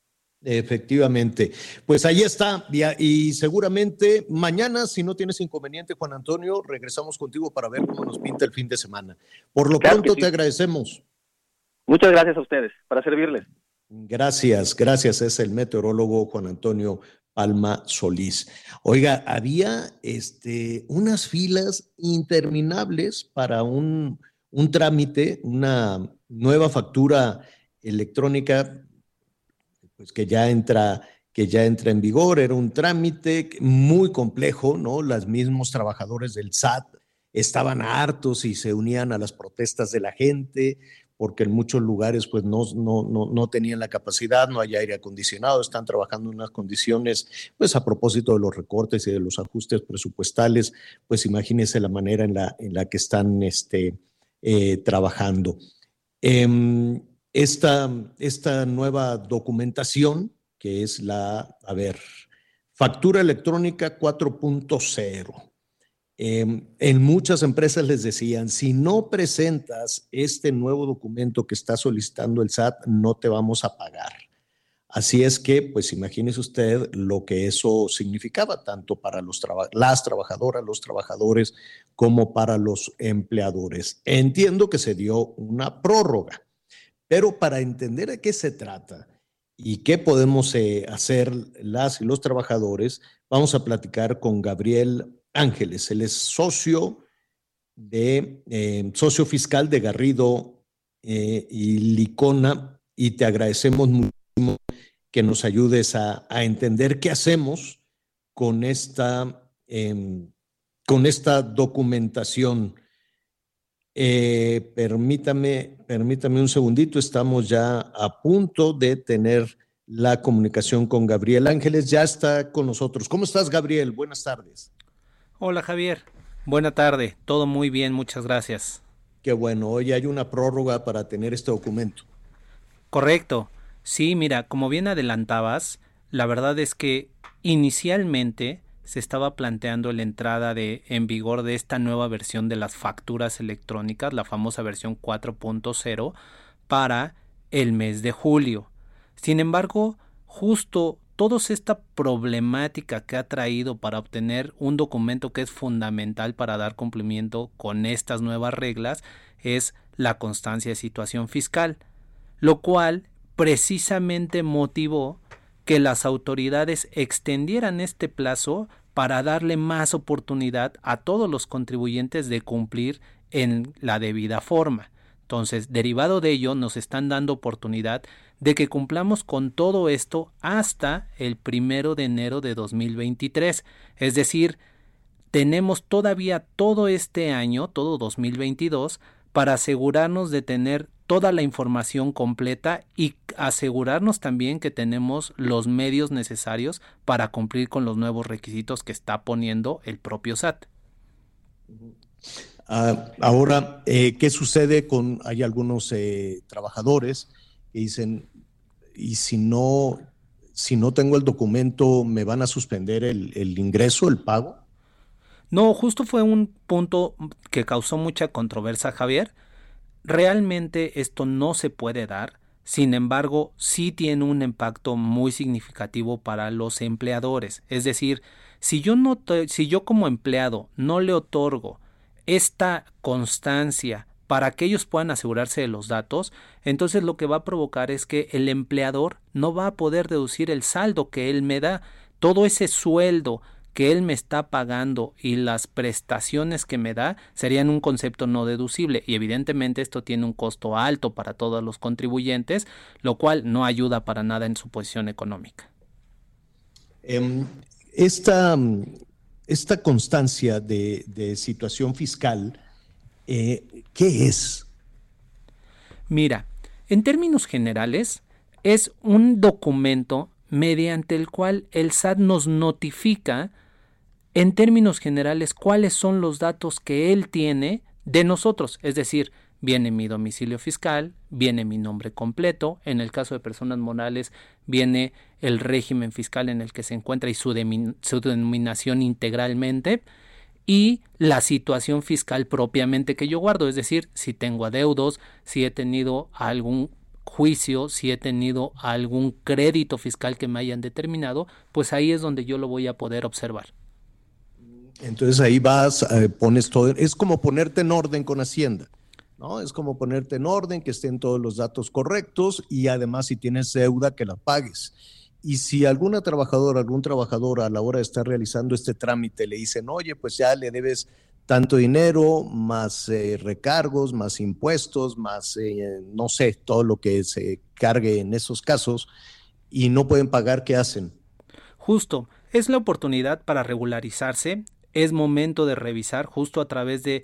Speaker 1: Efectivamente. Pues ahí está. Y, seguramente mañana, si no tienes inconveniente, Juan Antonio, regresamos contigo para ver cómo nos pinta el fin de semana. Por lo
Speaker 10: Claro
Speaker 1: pronto
Speaker 10: sí.
Speaker 1: te agradecemos.
Speaker 10: Muchas gracias a ustedes, para servirles.
Speaker 1: Gracias, gracias. Es el meteorólogo Juan Antonio Palma Solís. Oiga, había este, unas filas interminables para un, un trámite, una nueva factura electrónica, pues que ya entra que ya entra en vigor, era un trámite muy complejo, ¿no? Los mismos trabajadores del SAT estaban hartos y se unían a las protestas de la gente, porque en muchos lugares pues no, no, no, no tenían la capacidad, no hay aire acondicionado, están trabajando en unas condiciones, pues a propósito de los recortes y de los ajustes presupuestales, pues imagínense la manera en la, en la que están este, eh, trabajando. Eh, esta, esta nueva documentación, que es la, a ver, factura electrónica 4.0. Eh, en muchas empresas les decían, si no presentas este nuevo documento que está solicitando el SAT, no te vamos a pagar. Así es que, pues imagínese usted lo que eso significaba, tanto para las trabajadoras, los trabajadores, como para los empleadores. Entiendo que se dio una prórroga, pero para entender de qué se trata y qué podemos eh, hacer las y los trabajadores, vamos a platicar con Gabriel Ángeles. Él es socio de eh, socio fiscal de Garrido eh, y Licona y te agradecemos muchísimo que nos ayudes a, entender qué hacemos con esta, eh, con esta documentación. Eh, permítame, permítame un segundito, estamos ya a punto de tener la comunicación con Gabriel Ángeles, ya está con nosotros. ¿Cómo estás, Gabriel? Buenas tardes.
Speaker 11: Hola, Javier. Buena tarde. Todo muy bien, muchas gracias.
Speaker 1: Qué bueno, hoy hay una prórroga para tener este documento.
Speaker 11: Correcto. Sí, mira, como bien adelantabas, la verdad es que inicialmente se estaba planteando la entrada de en vigor de esta nueva versión de las facturas electrónicas, la famosa versión 4.0, para el mes de julio. Sin embargo, justo toda esta problemática que ha traído para obtener un documento que es fundamental para dar cumplimiento con estas nuevas reglas es la constancia de situación fiscal, lo cual precisamente motivó que las autoridades extendieran este plazo para darle más oportunidad a todos los contribuyentes de cumplir en la debida forma. Entonces, derivado de ello, nos están dando oportunidad de que cumplamos con todo esto hasta el primero de enero de 2023. Es decir, tenemos todavía todo este año, todo 2022, para asegurarnos de tener toda la información completa y asegurarnos también que tenemos los medios necesarios para cumplir con los nuevos requisitos que está poniendo el propio SAT.
Speaker 1: Uh, ahora, eh, ¿qué sucede con, hay algunos eh, trabajadores dicen, y si no, si no tengo el documento, ¿me van a suspender el, el ingreso, el pago?
Speaker 11: No, justo fue un punto que causó mucha controversia, Javier. Realmente esto no se puede dar, sin embargo, sí tiene un impacto muy significativo para los empleadores. Es decir, si yo, no si yo como empleado no le otorgo esta constancia para que ellos puedan asegurarse de los datos, entonces lo que va a provocar es que el empleador no va a poder deducir el saldo que él me da, todo ese sueldo que él me está pagando y las prestaciones que me da serían un concepto no deducible y evidentemente esto tiene un costo alto para todos los contribuyentes, lo cual no ayuda para nada en su posición económica.
Speaker 1: Um, esta, esta constancia de, de situación fiscal, eh, ¿qué es?
Speaker 11: Mira, en términos generales, es un documento mediante el cual el SAT nos notifica en términos generales cuáles son los datos que él tiene de nosotros, es decir, viene mi domicilio fiscal, viene mi nombre completo, en el caso de personas morales viene el régimen fiscal en el que se encuentra y su, su denominación integralmente y la situación fiscal propiamente que yo guardo, es decir, si tengo adeudos, si he tenido algún juicio, si he tenido algún crédito fiscal que me hayan determinado, pues ahí es donde yo lo voy a poder observar.
Speaker 1: Entonces ahí vas, eh, pones todo, es como ponerte en orden con Hacienda, ¿no? Es como ponerte en orden, que estén todos los datos correctos y además si tienes deuda, que la pagues. Y si alguna trabajadora, algún trabajador a la hora de estar realizando este trámite le dicen, oye, pues ya le debes tanto dinero, más eh, recargos, más impuestos, más, eh, no sé, todo lo que se cargue en esos casos, y no pueden pagar, ¿qué hacen?
Speaker 11: Justo, es la oportunidad para regularizarse es momento de revisar justo a través de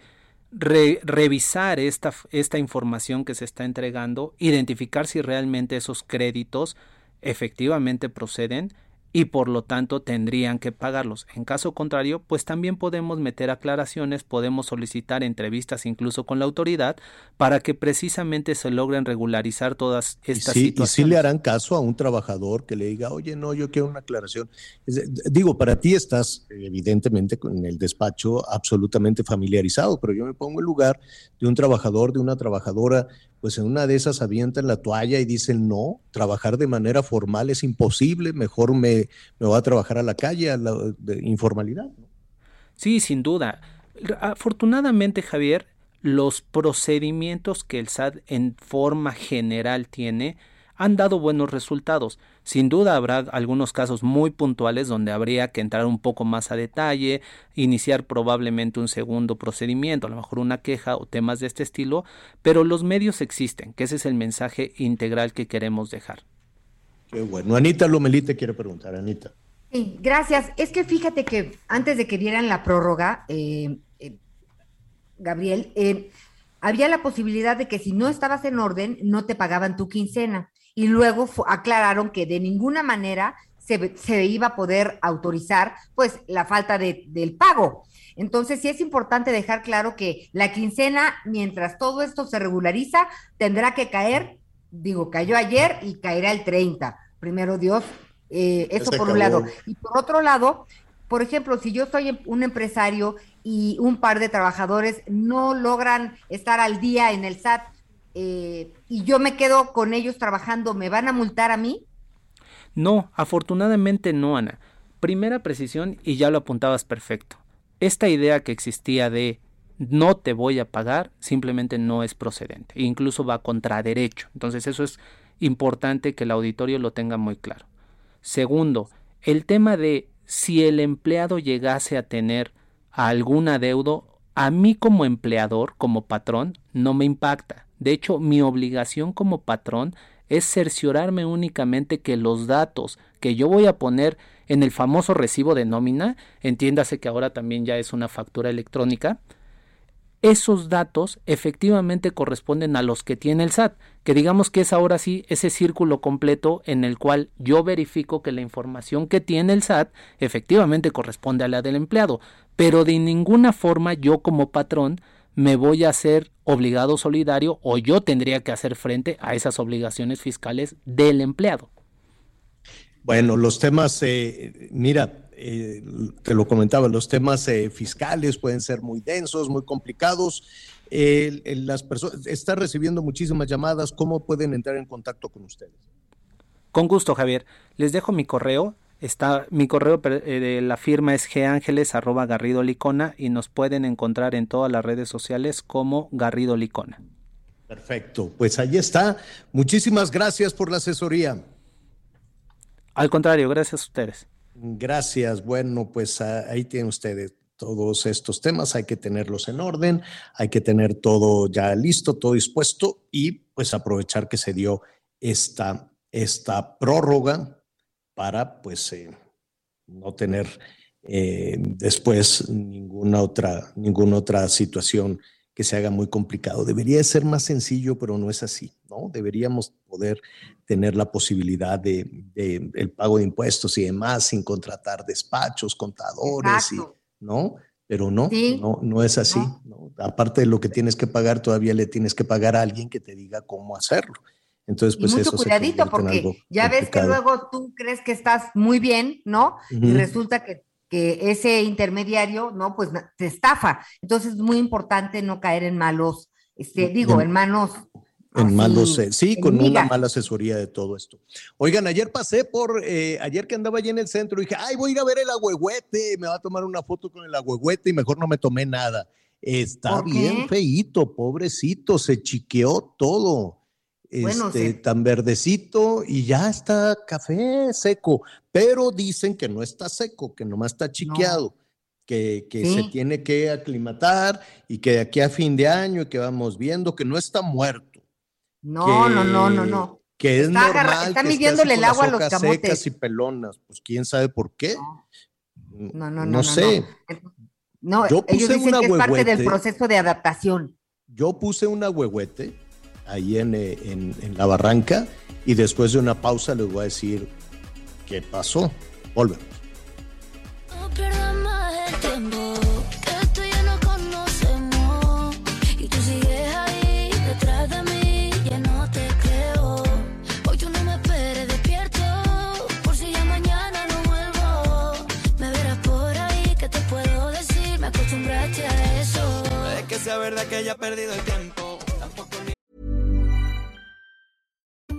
Speaker 11: revisar esta, esta información que se está entregando, identificar si realmente esos créditos efectivamente proceden y por lo tanto tendrían que pagarlos. En caso contrario, pues también podemos meter aclaraciones, podemos solicitar entrevistas incluso con la autoridad para que precisamente se logren regularizar todas estas
Speaker 1: y
Speaker 11: situaciones.
Speaker 1: Y sí le harán caso a un trabajador que le diga, oye, no, yo quiero una aclaración. digo, para ti estás evidentemente con el despacho absolutamente familiarizado, pero yo me pongo en lugar de un trabajador, de una trabajadora pues en una de esas avientan la toalla y dicen, no, trabajar de manera formal es imposible, mejor me, me voy a trabajar a la calle, a la informalidad.
Speaker 11: Sí, sin duda. Afortunadamente, Javier, los procedimientos que el SAT en forma general tiene han dado buenos resultados. Sin duda habrá algunos casos muy puntuales donde habría que entrar un poco más a detalle, iniciar probablemente un segundo procedimiento, a lo mejor una queja o temas de este estilo, pero los medios existen, que ese es el mensaje integral que queremos dejar.
Speaker 1: Qué bueno. Anita Lomelí te quiere preguntar, Anita.
Speaker 4: Sí, gracias. Es que fíjate que antes de que dieran la prórroga, eh, eh, Gabriel, eh, había la posibilidad de que si no estabas en orden, no te pagaban tu quincena y luego aclararon que de ninguna manera se, iba a poder autorizar pues la falta de, del pago. Entonces sí es importante dejar claro que la quincena, mientras todo esto se regulariza, tendrá que caer, digo, cayó ayer y caerá el 30. Primero Dios, eh, eso por un lado. Y por otro lado, por ejemplo, si yo soy un empresario y un par de trabajadores no logran estar al día en el SAT, eh, y yo me quedo con ellos trabajando, ¿me van a multar a mí?
Speaker 11: No, afortunadamente no, Ana. Primera precisión y ya lo apuntabas perfecto. Esta idea que existía de no te voy a pagar simplemente no es procedente, e incluso va contra derecho. Entonces eso es importante que el auditorio lo tenga muy claro. Segundo, el tema de si el empleado llegase a tener algún adeudo, a mí como empleador, como patrón, no me impacta. De hecho, mi obligación como patrón es cerciorarme únicamente que los datos que yo voy a poner en el famoso recibo de nómina, entiéndase que ahora también ya es una factura electrónica, esos datos efectivamente corresponden a los que tiene el SAT, que digamos que es ahora sí ese círculo completo en el cual yo verifico que la información que tiene el SAT efectivamente corresponde a la del empleado, pero de ninguna forma yo como patrón me voy a hacer obligado solidario o yo tendría que hacer frente a esas obligaciones fiscales del empleado.
Speaker 1: Bueno, los temas, eh, mira, eh, te lo comentaba, los temas eh, fiscales pueden ser muy densos, muy complicados. las personas está recibiendo muchísimas llamadas. ¿Cómo pueden entrar en contacto con ustedes?
Speaker 11: Con gusto, Javier. Les dejo mi correo Está, mi correo eh, de la firma es licona y nos pueden encontrar en todas las redes sociales como Garrido Licona.
Speaker 1: Perfecto, pues ahí está. Muchísimas gracias por la asesoría.
Speaker 11: Al contrario, gracias a ustedes.
Speaker 1: Gracias. Bueno, pues ah, ahí tienen ustedes todos estos temas, hay que tenerlos en orden, hay que tener todo ya listo, todo dispuesto y pues aprovechar que se dio esta, esta prórroga para pues eh, no tener eh, después ninguna otra, ninguna otra situación que se haga muy complicado. Debería ser más sencillo, pero no es así, ¿no? Deberíamos poder tener la posibilidad de, el pago de impuestos y demás sin contratar despachos, contadores, y, ¿no? Pero no, no, no es así. Aparte de lo que tienes que pagar, todavía le tienes que pagar a alguien que te diga cómo hacerlo. Entonces, pues
Speaker 4: y mucho cuidadito, porque ya ves que luego tú crees que estás muy bien, ¿no? Y resulta que, que, ese intermediario, ¿no? Pues te estafa. Entonces es muy importante no caer en malos, este, digo, en manos
Speaker 1: En malos, eh, sí, con una mala asesoría de todo esto. Oigan, ayer pasé por, eh, ayer que andaba allí en el centro, dije, ay, voy a ir a ver el agüehuete, me va a tomar una foto con el agüehuete y mejor no me tomé nada. Está bien feíto, pobrecito, se chiqueó todo. Este, tan verdecito y ya está café seco, pero dicen que no está seco, que nomás está chiqueado, que, se tiene que aclimatar y que de aquí a fin de año que vamos viendo que no está muerto.
Speaker 4: No, no, no, no, no.
Speaker 1: Que es normal
Speaker 4: está midiéndole el agua a los camotes. secas
Speaker 1: y pelonas, pues quién sabe por qué.
Speaker 4: No, no, no. No, sé. No, yo puse ellos dicen que es parte del proceso de adaptación.
Speaker 1: Yo puse una huehuete ahí en, eh, en, en, la barranca y después de una pausa les voy a decir qué pasó. Volvemos.
Speaker 12: verdad que haya perdido el tiempo.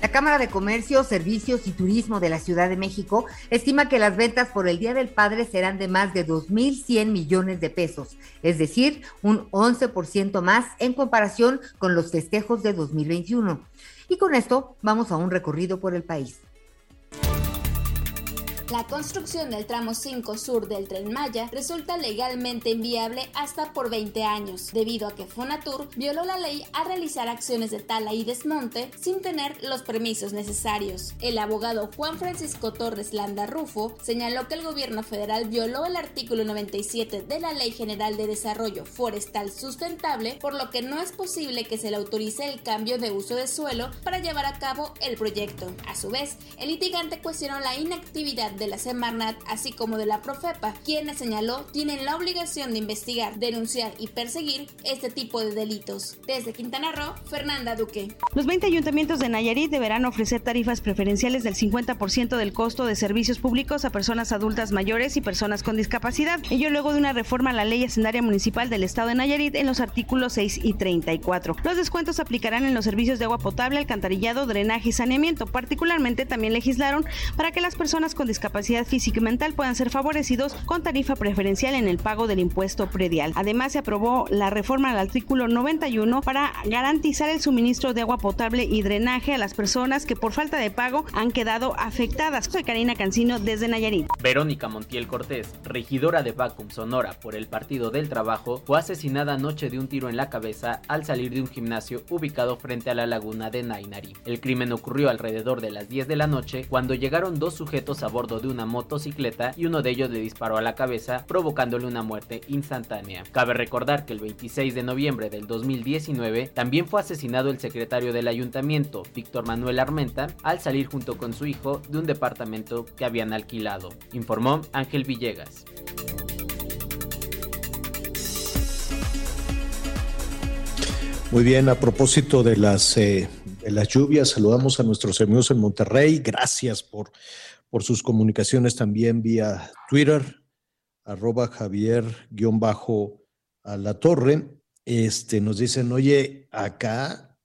Speaker 4: La Cámara de Comercio, Servicios y Turismo de la Ciudad de México estima que las ventas por el Día del Padre serán de más de 2.100 millones de pesos, es decir, un 11% más en comparación con los festejos de 2021. Y con esto vamos a un recorrido por el país.
Speaker 13: La construcción del tramo 5 sur del tren Maya resulta legalmente inviable hasta por 20 años, debido a que Fonatur violó la ley a realizar acciones de tala y desmonte sin tener los permisos necesarios. El abogado Juan Francisco Torres Landa Rufo señaló que el gobierno federal violó el artículo 97 de la Ley General de Desarrollo Forestal Sustentable, por lo que no es posible que se le autorice el cambio de uso de suelo para llevar a cabo el proyecto. A su vez, el litigante cuestionó la inactividad de la Semarnat, así como de la Profepa, quienes señaló tienen la obligación de investigar, denunciar y perseguir este tipo de delitos. Desde Quintana Roo, Fernanda Duque.
Speaker 14: Los 20 ayuntamientos de Nayarit deberán ofrecer tarifas preferenciales del 50% del costo de servicios públicos a personas adultas mayores y personas con discapacidad. Ello luego de una reforma a la ley hacendaria municipal del estado de Nayarit en los artículos 6 y 34. Los descuentos aplicarán en los servicios de agua potable, alcantarillado, drenaje y saneamiento. Particularmente también legislaron para que las personas con discapacidad discapacidad física y mental puedan ser favorecidos con tarifa preferencial en el pago del impuesto predial. Además, se aprobó la reforma al artículo 91 para garantizar el suministro de agua potable y drenaje a las personas que por falta de pago han quedado afectadas. Soy Karina Cancino desde Nayarit.
Speaker 15: Verónica Montiel Cortés, regidora de Vacum Sonora por el Partido del Trabajo, fue asesinada anoche de un tiro en la cabeza al salir de un gimnasio ubicado frente a la laguna de Nainari. El crimen ocurrió alrededor de las 10 de la noche cuando llegaron dos sujetos a bordo de una motocicleta y uno de ellos le disparó a la cabeza provocándole una muerte instantánea. Cabe recordar que el 26 de noviembre del 2019 también fue asesinado el secretario del ayuntamiento, Víctor Manuel Armenta, al salir junto con su hijo de un departamento que habían alquilado, informó Ángel Villegas.
Speaker 1: Muy bien, a propósito de las, eh, de las lluvias, saludamos a nuestros amigos en Monterrey. Gracias por por sus comunicaciones también vía Twitter, arroba Javier-a la torre. Este, nos dicen, oye, acá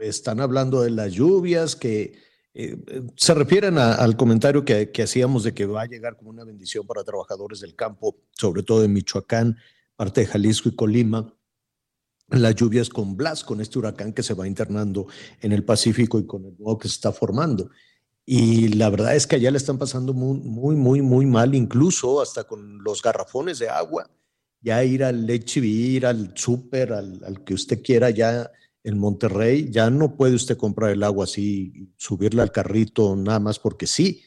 Speaker 1: están hablando de las lluvias, que eh, se refieren al comentario que, que, hacíamos de que va a llegar como una bendición para trabajadores del campo, sobre todo en Michoacán, parte de Jalisco y Colima. Las lluvias con Blas, con este huracán que se va internando en el Pacífico y con el nuevo que se está formando. Y la verdad es que allá le están pasando muy, muy, muy, muy mal, incluso hasta con los garrafones de agua. ya ir al HB, ir al súper, al, al que usted quiera, ya en Monterrey, ya no puede usted comprar el agua así, subirla al carrito nada más porque sí.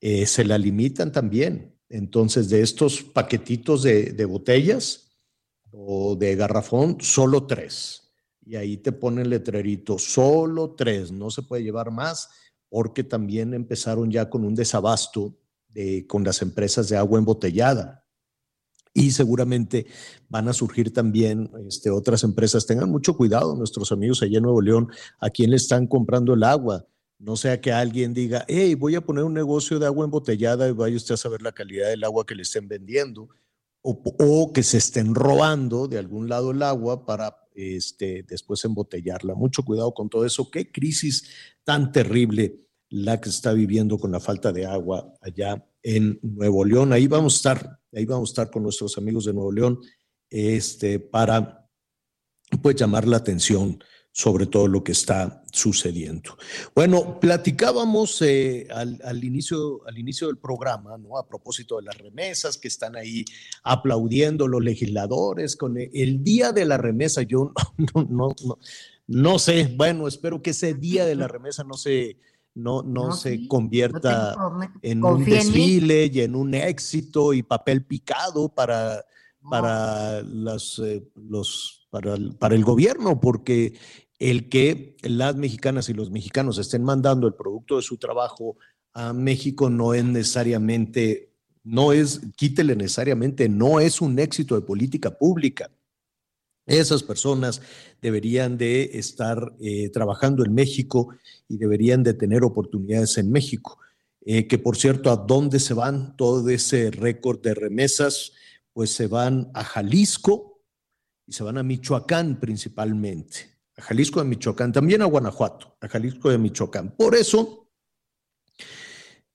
Speaker 1: Eh, se la limitan también. Entonces, de estos paquetitos de, de botellas o de garrafón, solo tres. Y ahí te pone el letrerito, solo tres, no se puede llevar más, porque también empezaron ya con un desabasto de, con las empresas de agua embotellada. Y seguramente van a surgir también este, otras empresas. Tengan mucho cuidado, nuestros amigos allá en Nuevo León, a quién le están comprando el agua. No sea que alguien diga, hey, voy a poner un negocio de agua embotellada y vaya usted a saber la calidad del agua que le estén vendiendo. O, o que se estén robando de algún lado el agua para este, después embotellarla. Mucho cuidado con todo eso. Qué crisis tan terrible la que está viviendo con la falta de agua allá en Nuevo León. Ahí vamos a estar, con nuestros amigos de Nuevo León este, para pues llamar la atención sobre todo lo que está sucediendo. Bueno, platicábamos eh, al, inicio, del programa, ¿no? A propósito de las remesas que están ahí aplaudiendo los legisladores con el, día de la remesa. Yo no sé, bueno, espero que ese día de la remesa no se, no, no, no se sí, convierta no en un desfile en y en un éxito y papel picado para, para, las, eh, los, para, el, para el gobierno, porque el que las mexicanas y los mexicanos estén mandando el producto de su trabajo a México no es necesariamente, no es, quítele necesariamente, no es un éxito de política pública. Esas personas deberían de estar eh, trabajando en México y deberían de tener oportunidades en México. Eh, que por cierto, ¿a dónde se van todo ese récord de remesas? Pues se van a Jalisco y se van a Michoacán principalmente a Jalisco de Michoacán, también a Guanajuato, a Jalisco de Michoacán. Por eso,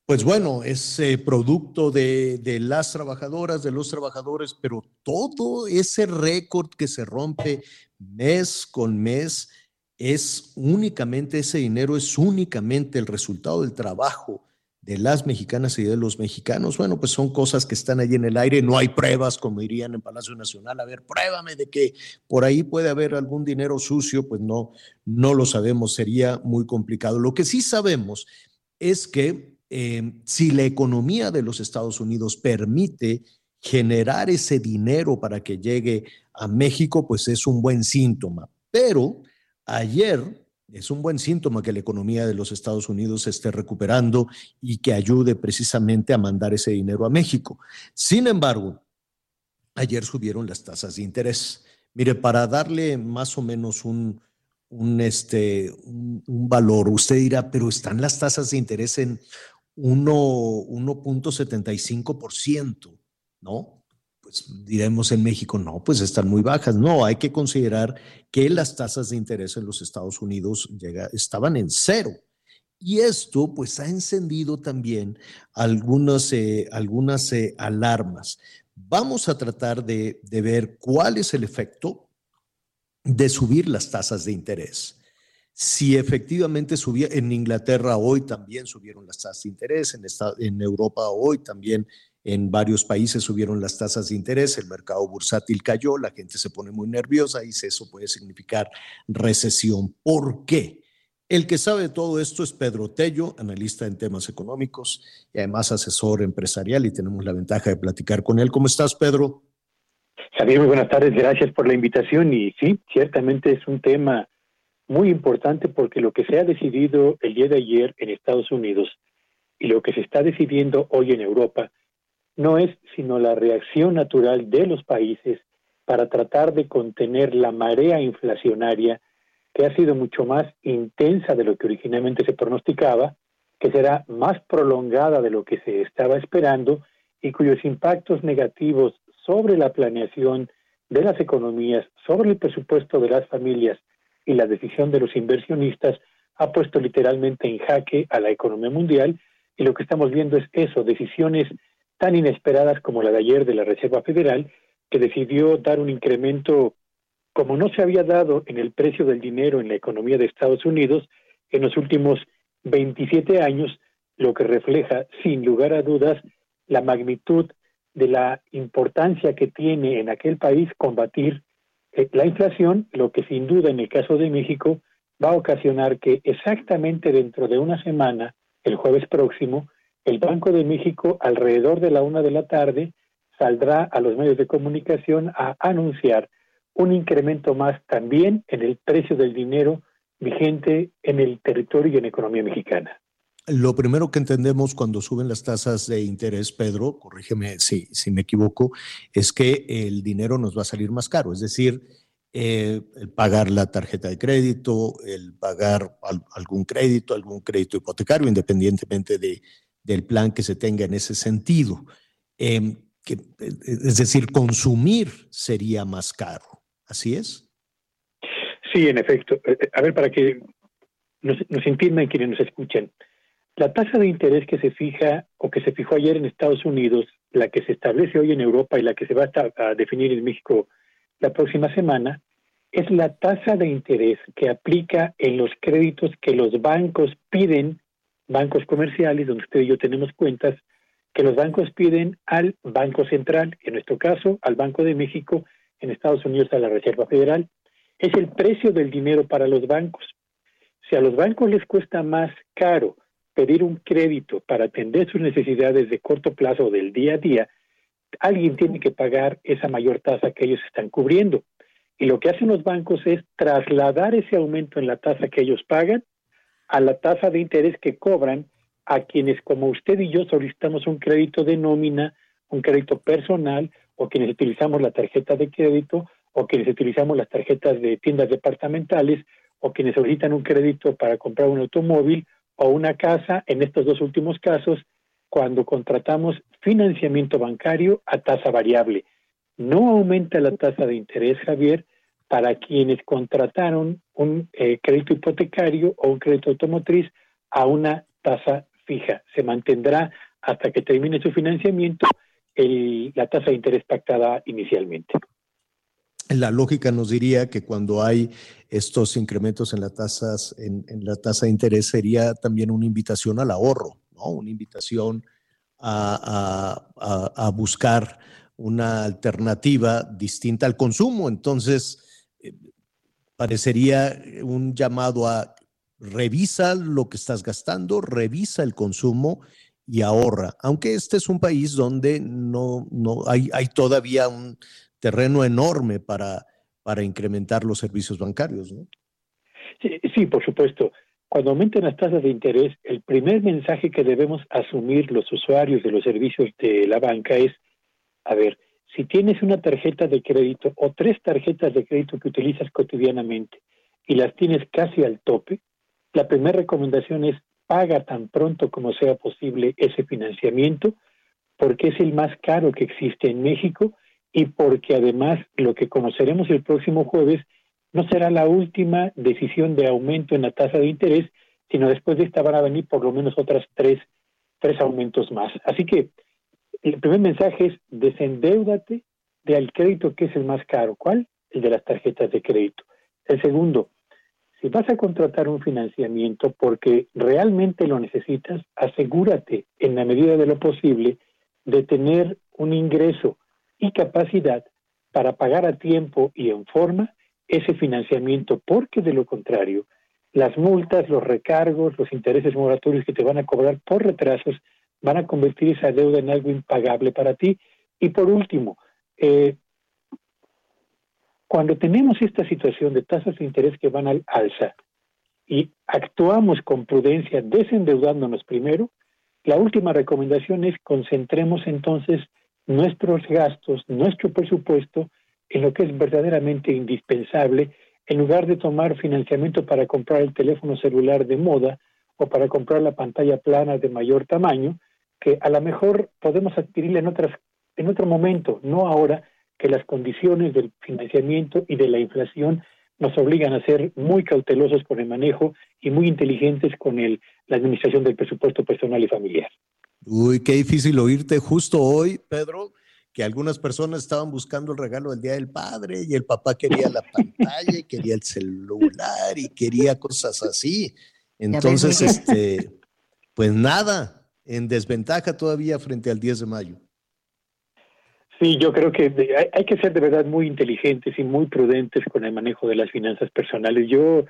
Speaker 1: pues bueno, es eh, producto de, de, las trabajadoras, de los trabajadores, pero todo ese récord que se rompe mes con mes es únicamente, ese dinero es únicamente el resultado del trabajo de las mexicanas y de los mexicanos, bueno, pues son cosas que están ahí en el aire, no hay pruebas, como dirían en Palacio Nacional, a ver, pruébame de que por ahí puede haber algún dinero sucio, pues no, no lo sabemos, sería muy complicado. Lo que sí sabemos es que eh, si la economía de los Estados Unidos permite generar ese dinero para que llegue a México, pues es un buen síntoma. Pero ayer es un buen síntoma que la economía de los Estados Unidos esté recuperando y que ayude precisamente a mandar ese dinero a México. Sin embargo, ayer subieron las tasas de interés. Mire, para darle más o menos un, un, este, un valor, usted dirá, pero están las tasas de interés en 1.75%, ¿no? pues diremos en México, no, pues están muy bajas. No, hay que considerar que las tasas de interés en los Estados Unidos llega, estaban en cero. Y esto pues ha encendido también algunas, eh, algunas eh, alarmas. Vamos a tratar de, de ver cuál es el efecto de subir las tasas de interés si efectivamente subía, en Inglaterra hoy también subieron las tasas de interés, en, en Europa hoy también en varios países subieron las tasas de interés, el mercado bursátil cayó, la gente se pone muy nerviosa y eso puede significar recesión. ¿Por qué? El que sabe todo esto es Pedro Tello, analista en temas económicos y además asesor empresarial y tenemos la ventaja de platicar con él. ¿Cómo estás, Pedro?
Speaker 16: Javier, muy buenas tardes, gracias por la invitación y sí, ciertamente es un tema muy importante porque lo que se ha decidido el día de ayer en Estados Unidos y lo que se está decidiendo hoy en Europa no es sino la reacción natural de los países para tratar de contener la marea inflacionaria que ha sido mucho más intensa de lo que originalmente se pronosticaba, que será más prolongada de lo que se estaba esperando y cuyos impactos negativos sobre la planeación de las economías, sobre el presupuesto de las familias y la decisión de los inversionistas ha puesto literalmente en jaque a la economía mundial y lo que estamos viendo es eso, decisiones tan inesperadas como la de ayer de la Reserva Federal, que decidió dar un incremento como no se había dado en el precio del dinero en la economía de Estados Unidos en los últimos 27 años, lo que refleja, sin lugar a dudas, la magnitud de la importancia que tiene en aquel país combatir la inflación, lo que sin duda en el caso de México va a ocasionar que exactamente dentro de una semana, el jueves próximo, el Banco de México alrededor de la una de la tarde saldrá a los medios de comunicación a anunciar un incremento más también en el precio del dinero vigente en el territorio y en la economía mexicana.
Speaker 1: Lo primero que entendemos cuando suben las tasas de interés, Pedro, corrígeme si, si me equivoco, es que el dinero nos va a salir más caro, es decir, eh, el pagar la tarjeta de crédito, el pagar algún crédito, algún crédito hipotecario, independientemente de, del plan que se tenga en ese sentido. Em, es decir, consumir sería más caro, ¿así es?
Speaker 16: Sí, en efecto. Eh, eh, a ver, para que nos, nos entiendan quienes nos escuchan. La tasa de interés que se fija o que se fijó ayer en Estados Unidos, la que se establece hoy en Europa y la que se va a, definir en México la próxima semana, es la tasa de interés que aplica en los créditos que los bancos piden, bancos comerciales, donde usted y yo tenemos cuentas, que los bancos piden al Banco Central, en nuestro caso al Banco de México, en Estados Unidos a la Reserva Federal. Es el precio del dinero para los bancos. Si a los bancos les cuesta más caro pedir un crédito para atender sus necesidades de corto plazo del día a día, alguien tiene que pagar esa mayor tasa que ellos están cubriendo. Y lo que hacen los bancos es trasladar ese aumento en la tasa que ellos pagan a la tasa de interés que cobran a quienes como usted y yo solicitamos un crédito de nómina, un crédito personal, o quienes utilizamos la tarjeta de crédito, o quienes utilizamos las tarjetas de tiendas departamentales, o quienes solicitan un crédito para comprar un automóvil o una casa, en estos dos últimos casos, cuando contratamos financiamiento bancario a tasa variable. No aumenta la tasa de interés, Javier, para quienes contrataron un eh, crédito hipotecario o un crédito automotriz a una tasa fija. Se mantendrá hasta que termine su financiamiento la tasa de interés pactada inicialmente
Speaker 1: la lógica nos diría que cuando hay estos incrementos en, las tasas, en, la tasa de interés sería también una invitación al ahorro, ¿no? una invitación a, buscar una alternativa distinta al consumo. Entonces, eh, parecería un llamado a revisa lo que estás gastando, revisa el consumo y ahorra. Aunque este es un país donde no, no hay, hay todavía un terreno enorme para, para incrementar los servicios bancarios. ¿no?
Speaker 16: Sí, por supuesto. Cuando aumenten las tasas de interés, el primer mensaje que debemos asumir los usuarios de los servicios de la banca es, a ver, si tienes una tarjeta de crédito o tres tarjetas de crédito que utilizas cotidianamente y las tienes casi al tope, la primera recomendación es paga tan pronto como sea posible ese financiamiento, porque es el más caro que existe en México y porque además lo que conoceremos el próximo jueves no será la última decisión de aumento en la tasa de interés, sino después de esta van a venir por lo menos otras tres, tres aumentos más. Así que el primer mensaje es desendeudate del crédito que es el más caro. ¿Cuál? El de las tarjetas de crédito. El segundo, si vas a contratar un financiamiento porque realmente lo necesitas, asegúrate en la medida de lo posible de tener un ingreso y capacidad para pagar a tiempo y en forma ese financiamiento, porque de lo contrario, las multas, los recargos, los intereses moratorios que te van a cobrar por retrasos van a convertir esa deuda en algo impagable para ti. Y por último, eh, cuando tenemos esta situación de tasas de interés que van al alza y actuamos con prudencia desendeudándonos primero, la última recomendación es concentremos entonces nuestros gastos, nuestro presupuesto en lo que es verdaderamente indispensable, en lugar de tomar financiamiento para comprar el teléfono celular de moda o para comprar la pantalla plana de mayor tamaño, que a lo mejor podemos adquirirla en, otras, en otro momento, no ahora que las condiciones del financiamiento y de la inflación nos obligan a ser muy cautelosos con el manejo y muy inteligentes con el, la administración del presupuesto personal y familiar.
Speaker 1: Uy, qué difícil oírte justo hoy, Pedro, que algunas personas estaban buscando el regalo del Día del Padre y el papá quería la pantalla y quería el celular y quería cosas así. Entonces, este, pues nada, en desventaja todavía frente al 10 de mayo.
Speaker 16: Sí, yo creo que hay, hay que ser de verdad muy inteligentes y muy prudentes con el manejo de las finanzas personales. Yo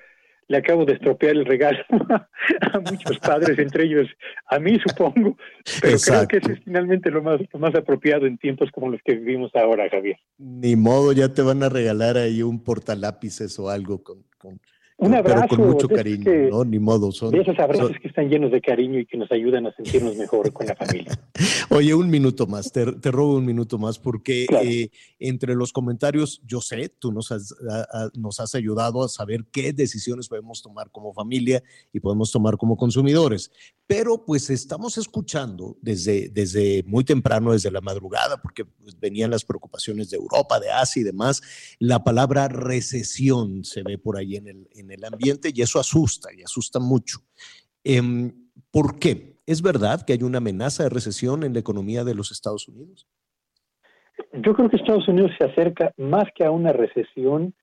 Speaker 16: le acabo de estropear el regalo a muchos padres, entre ellos a mí, supongo, pero
Speaker 1: Exacto.
Speaker 16: creo que eso es finalmente lo más, lo más apropiado en tiempos como los que vivimos ahora, Javier.
Speaker 1: Ni modo, ya te van a regalar ahí un portalápices o algo con, con-
Speaker 16: Un
Speaker 1: con- pero
Speaker 16: abrazo
Speaker 1: con mucho cariño,
Speaker 16: que-
Speaker 1: ¿no? Ni modo. Son,
Speaker 16: De esos abrazos
Speaker 1: son-
Speaker 16: que están llenos de cariño y que nos ayudan a sentirnos mejor con la familia.
Speaker 1: Oye, un minuto más, te, te robo un minuto más, porque eh, entre los comentarios, yo sé, tú nos has, a- a- nos has ayudado a saber qué decisiones podemos tomar como familia y podemos tomar como consumidores. Pero pues estamos escuchando desde, desde muy temprano, desde la madrugada, porque pues, venían las preocupaciones de Europa, de Asia y demás, la palabra recesión se ve por ahí en el, en el ambiente y eso asusta y asusta mucho. Em, ¿Por qué? ¿Es verdad que hay una amenaza de recesión en la economía de los Estados Unidos?
Speaker 16: Yo creo que Estados Unidos se acerca más que a una recesión,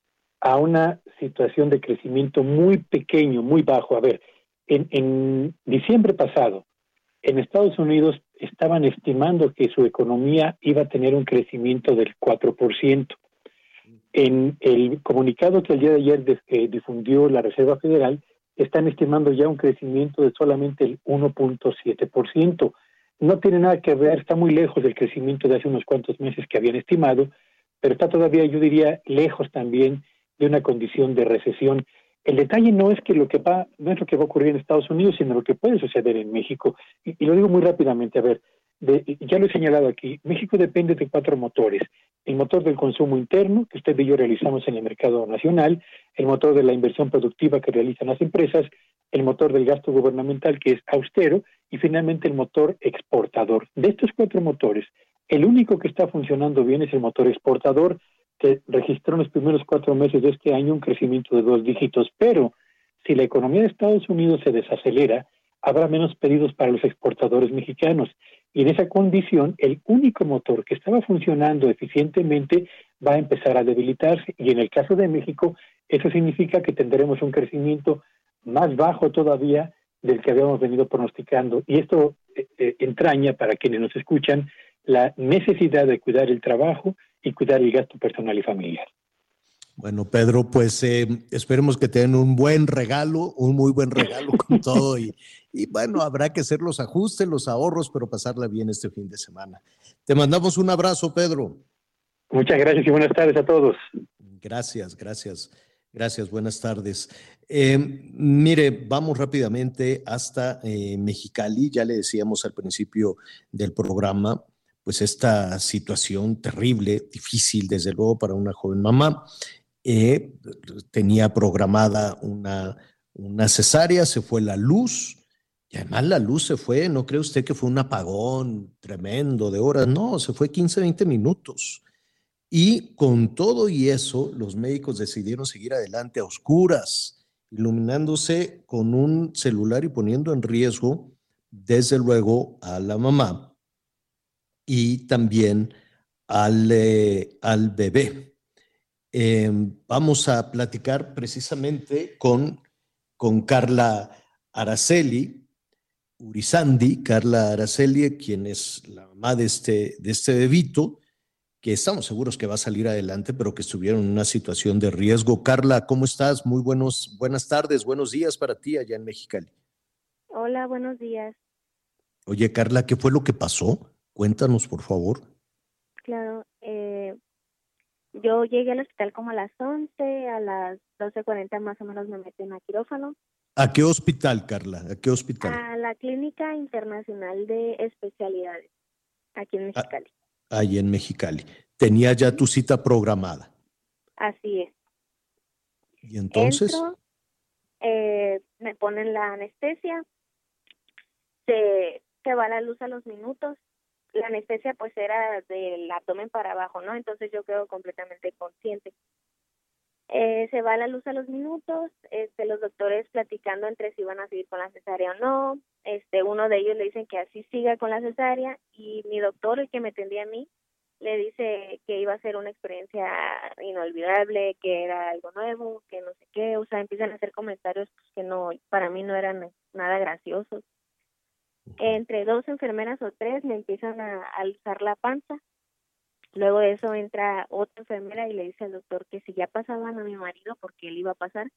Speaker 16: a una situación de crecimiento muy pequeño, muy bajo. A ver, en, diciembre pasado, en Estados Unidos estaban estimando que su economía iba a tener un crecimiento del 4%. En el comunicado que el día de ayer eh, difundió la Reserva Federal, están estimando ya un crecimiento de solamente el 1.7%. No tiene nada que ver, está muy lejos del crecimiento de hace unos cuantos meses que habían estimado, pero está todavía, yo diría, lejos también de una condición de recesión. El detalle no es que lo que va, no es lo que va a ocurrir en Estados Unidos, sino lo que puede suceder en México. Y, lo digo muy rápidamente, a ver, de- ya lo he señalado aquí, México depende de cuatro motores. El motor del consumo interno, que usted y yo realizamos en el mercado nacional, el motor de la inversión productiva que realizan las empresas, el motor del gasto gubernamental, que es austero, y finalmente el motor exportador. De estos cuatro motores, el único que está funcionando bien es el motor exportador, que registró en los primeros cuatro meses de este año un crecimiento de dos dígitos. Pero si la economía de Estados Unidos se desacelera, habrá menos pedidos para los exportadores mexicanos. Y en esa condición, el único motor que estaba funcionando eficientemente va a empezar a debilitarse. Y en el caso de México, eso significa que tendremos un crecimiento más bajo todavía del que habíamos venido pronosticando. Y esto eh, eh, entraña para quienes nos escuchan la necesidad de cuidar el trabajo y cuidar el gasto personal y familiar.
Speaker 1: Bueno, Pedro, pues eh, esperemos que tengan un buen regalo, un muy buen regalo con todo y, y bueno, habrá que hacer los ajustes, los ahorros, pero pasarla bien este fin de semana. Te mandamos un abrazo, Pedro.
Speaker 16: Muchas gracias y buenas tardes a todos.
Speaker 1: Gracias, gracias, gracias, buenas tardes. Eh, mire, vamos rápidamente hasta eh, Mexicali, ya le decíamos al principio del programa, pues esta situación terrible, difícil, desde luego, para una joven mamá. Eh, tenía programada una, una cesárea, se fue la luz, y además la luz se fue, no cree usted que fue un apagón tremendo de horas, no, se fue 15, 20 minutos. Y con todo y eso, los médicos decidieron seguir adelante a oscuras, iluminándose con un celular y poniendo en riesgo, desde luego, a la mamá y también al, eh, al bebé. Eh, vamos a platicar precisamente con, con Carla Araceli, Urizandi, Carla Araceli, quien es la mamá de este, de este bebito, que estamos seguros que va a salir adelante, pero que estuvieron en una situación de riesgo. Carla, ¿cómo estás? Muy buenos, buenas tardes, buenos días para ti allá en Mexicali.
Speaker 17: Hola, buenos días.
Speaker 1: Oye, Carla, ¿qué fue lo que pasó? Cuéntanos, por favor.
Speaker 17: Claro, eh, yo llegué al hospital como a las 11, a las 12.40 más o menos me meten a quirófano,
Speaker 1: ¿A qué hospital, Carla? ¿A qué hospital?
Speaker 17: a la Clínica Internacional de Especialidades, aquí en Mexicali.
Speaker 1: Ahí en Mexicali. Tenía ya tu cita programada.
Speaker 17: Así es.
Speaker 1: Y entonces,
Speaker 17: Entro, eh, me ponen la anestesia, se, se va la luz a los minutos. La anestesia pues era del abdomen para abajo, ¿no? Entonces yo quedo completamente consciente. Eh, se va la luz a los minutos, este, los doctores platicando entre si van a seguir con la cesárea o no. Este, uno de ellos le dicen que así siga con la cesárea y mi doctor, el que me atendía a mí, le dice que iba a ser una experiencia inolvidable, que era algo nuevo, que no sé qué, o sea, empiezan a hacer comentarios pues, que no, para mí no eran nada graciosos. Entre dos enfermeras o tres me empiezan a alzar la panza Luego de eso entra otra enfermera y le dice al doctor que si ya pasaban a mi marido porque él iba a pasar.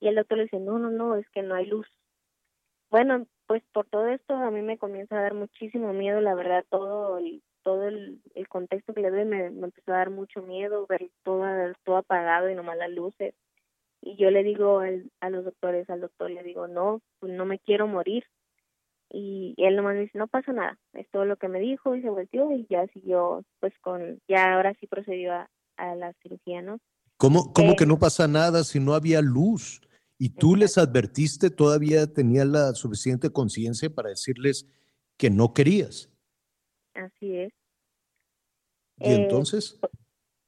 Speaker 17: Y el doctor le dice, no, no, no, es que no hay luz. Bueno, pues por todo esto a mí me comienza a dar muchísimo miedo, la verdad, todo el, todo el, el contexto que le doy me, me empezó a dar mucho miedo, ver todo, todo apagado y nomás las luces. Y yo le digo al, a los doctores, al doctor le digo, no, pues no me quiero morir. Y él nomás me dice, no pasa nada, es todo lo que me dijo y se volteó y ya siguió, pues con, ya ahora sí procedió a, a la cirugía, ¿no?
Speaker 1: ¿Cómo, cómo
Speaker 17: Eh,
Speaker 1: que no pasa nada si no había luz? Y tú les advertiste, todavía tenías la suficiente conciencia para decirles que no querías.
Speaker 17: Así es.
Speaker 1: ¿Y
Speaker 17: Eh,
Speaker 1: entonces?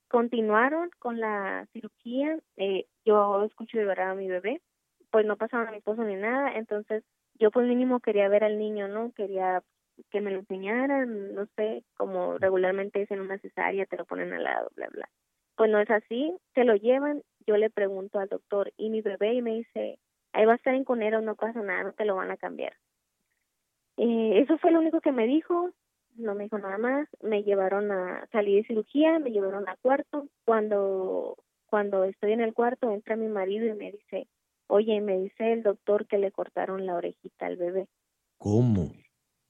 Speaker 17: continuaron con la cirugía. Eh, yo escucho llorar a mi bebé, pues no pasaron a mi esposo ni nada, entonces yo pues mínimo quería ver al niño, ¿no? Quería que me lo enseñaran, no sé, como regularmente es en una cesárea, te lo ponen al lado, bla, bla. Pues no es así, te lo llevan, yo le pregunto al doctor, ¿y mi bebé? Y me dice, ahí va a estar en conero, no pasa nada, no te lo van a cambiar. Eh, eso fue lo único que me dijo, no me dijo nada más, me llevaron a salir de cirugía, me llevaron a cuarto, cuando cuando estoy en el cuarto entra mi marido y me dice, oye, me dice el doctor que le cortaron la orejita al bebé.
Speaker 1: ¿Cómo?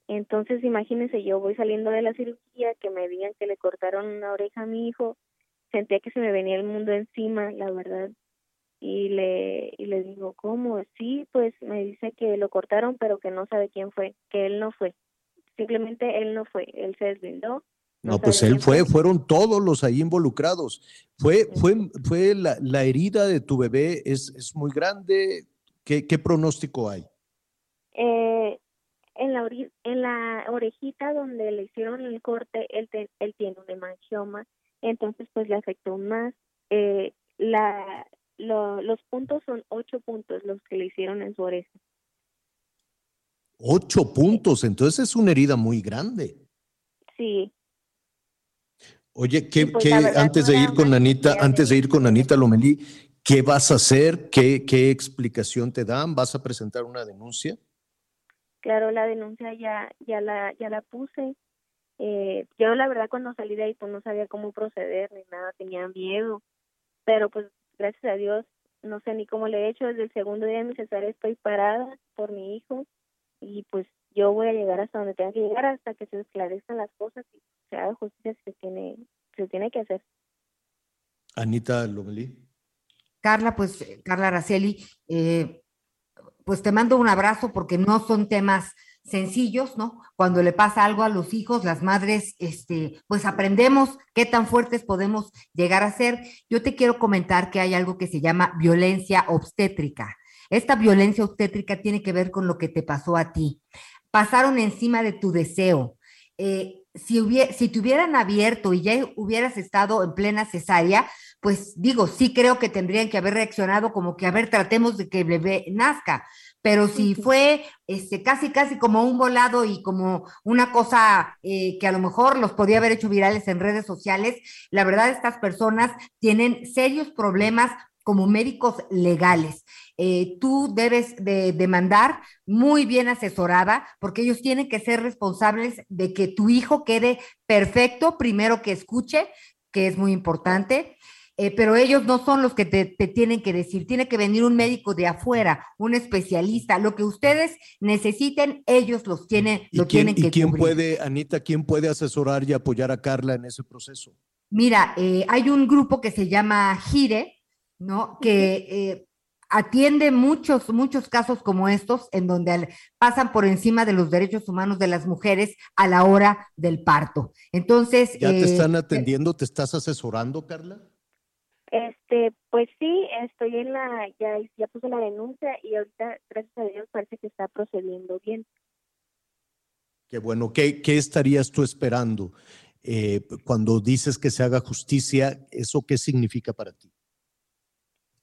Speaker 17: Entonces, imagínense, yo voy saliendo de la cirugía, que me digan que le cortaron una oreja a mi hijo, sentía que se me venía el mundo encima, la verdad. Y le, y le digo, ¿cómo? Sí, pues me dice que lo cortaron, pero que no sabe quién fue, que él no fue. Simplemente él no fue, él se deslindó.
Speaker 1: No, pues él fue, fueron todos los ahí involucrados. Fue, fue, fue la, la herida de tu bebé, es, es muy grande. ¿Qué, qué pronóstico hay?
Speaker 17: Eh, en la en la orejita donde le hicieron el corte, él, te- él tiene un hemangioma, entonces pues le afectó más. Eh, la, lo- los puntos son ocho puntos los que le hicieron en su oreja.
Speaker 1: Ocho puntos, entonces es una herida muy grande.
Speaker 17: Sí,
Speaker 1: Oye, ¿qué,
Speaker 17: pues, verdad,
Speaker 1: antes de ir con Anita, antes de ir con Anita Lomelí, ¿qué vas a hacer? ¿Qué, qué explicación te dan? ¿Vas a presentar una denuncia?
Speaker 17: claro, la denuncia ya, ya la, ya la puse. Eh, yo la verdad cuando salí de ahí pues no sabía cómo proceder ni nada, tenía miedo, pero pues gracias a Dios no sé ni cómo le he hecho, desde el segundo día de mi cesárea estoy parada por mi hijo y pues yo voy a llegar hasta donde tenga que llegar hasta que se esclarezcan las cosas y se haga justicia se tiene, se tiene que hacer.
Speaker 1: Anita Lomelí.
Speaker 4: Carla, pues, Carla Araceli, eh, pues te mando un abrazo porque no son temas sencillos, ¿no? Cuando le pasa algo a los hijos, las madres, este, pues aprendemos qué tan fuertes podemos llegar a ser. Yo te quiero comentar que hay algo que se llama violencia obstétrica. Esta violencia obstétrica tiene que ver con lo que te pasó a ti. Pasaron encima de tu deseo. Eh, si, hubie- si te hubieran abierto y ya hubieras estado en plena cesárea, pues digo, sí creo que tendrían que haber reaccionado como que, a ver, tratemos de que el bebé nazca. Pero si fue este, casi, casi como un volado y como una cosa eh, que a lo mejor los podía haber hecho virales en redes sociales, la verdad estas personas tienen serios problemas como médicos legales. Eh, tú debes de demandar muy bien asesorada porque ellos tienen que ser responsables de que tu hijo quede perfecto, primero que escuche, que es muy importante, eh, pero ellos no son los que te, te tienen que decir, tiene que venir un médico de afuera, un especialista, lo que ustedes necesiten, ellos los tienen,
Speaker 1: ¿Y
Speaker 4: lo
Speaker 1: quién,
Speaker 4: tienen que
Speaker 1: y quién
Speaker 4: cubrir.
Speaker 1: puede, Anita, quién puede asesorar y apoyar a Carla en ese proceso?
Speaker 4: Mira, eh, hay un grupo que se llama Gire, ¿no? Que eh, atiende muchos, muchos casos como estos, en donde al- pasan por encima de los derechos humanos de las mujeres a la hora del parto. Entonces,
Speaker 1: ¿Ya te
Speaker 4: eh,
Speaker 1: están atendiendo? ¿Te estás asesorando, Carla?
Speaker 17: Este, pues sí, estoy en la, ya, ya puse la denuncia y ahorita, gracias a Dios, parece que está procediendo bien.
Speaker 1: Qué bueno. ¿Qué, qué estarías tú esperando eh, cuando dices que se haga justicia? ¿Eso qué significa para ti?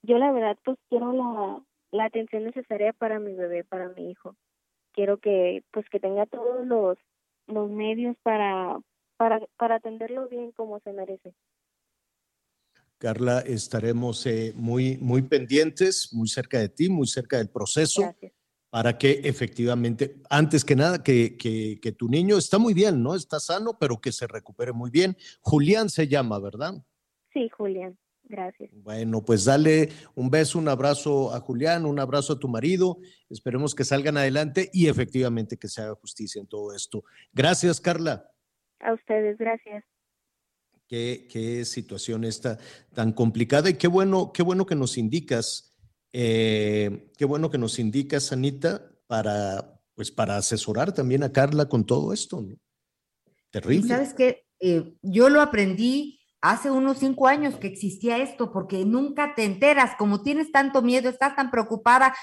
Speaker 17: Yo la verdad pues quiero la, la atención necesaria para mi bebé, para mi hijo. Quiero que pues que tenga todos los, los medios para, para, para atenderlo bien como se merece.
Speaker 1: Carla, estaremos eh, muy, muy pendientes, muy cerca de ti, muy cerca del proceso.
Speaker 17: Gracias.
Speaker 1: para que efectivamente, antes que nada, que, que, que, tu niño está muy bien, ¿no? Está sano, pero que se recupere muy bien. Julián se llama, ¿verdad?
Speaker 17: Sí, Julián, gracias.
Speaker 1: Bueno, pues dale un beso, un abrazo a Julián, un abrazo a tu marido. Esperemos que salgan adelante y efectivamente que se haga justicia en todo esto. Gracias, Carla.
Speaker 17: A ustedes, gracias.
Speaker 1: Qué, qué situación está tan complicada y qué bueno, qué bueno que nos indicas eh, qué bueno que nos indicas, Anita, para, pues, para asesorar también a Carla con todo esto. ¿no? Terrible.
Speaker 4: Y sabes que eh, yo lo aprendí hace unos cinco años que existía esto, porque nunca te enteras, como tienes tanto miedo, estás tan preocupada,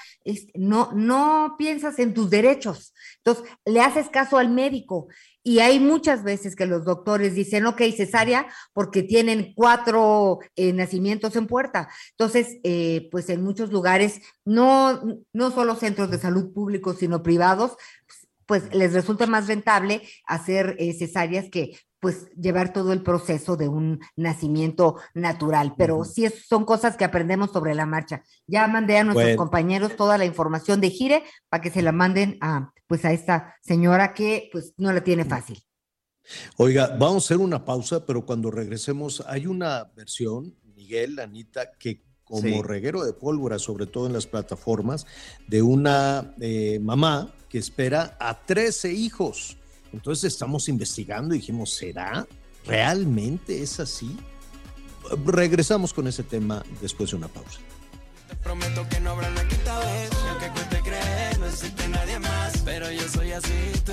Speaker 4: no, no piensas en tus derechos. Entonces, le haces caso al médico. Y hay muchas veces que los doctores dicen, ok, cesárea, porque tienen cuatro eh, nacimientos en puerta. Entonces, eh, pues en muchos lugares, no, no solo centros de salud públicos, sino privados, pues les resulta más rentable hacer eh, cesáreas que pues llevar todo el proceso de un nacimiento natural, pero sí son cosas que aprendemos sobre la marcha. Ya mandé a nuestros compañeros toda la información de Gire para que se la manden a pues a esta señora que pues no la tiene fácil.
Speaker 1: Oiga, vamos a hacer una pausa, pero cuando regresemos hay una versión, Miguel, Anita, que como reguero de pólvora, sobre todo en las plataformas, de una eh, mamá que espera a 13 hijos entonces estamos investigando y dijimos, ¿será? ¿Realmente es así? Regresamos con ese tema después de una pausa.
Speaker 7: Te prometo que no habrá una quinta vez, que cueste creer, no existe nadie más, pero yo soy así, tú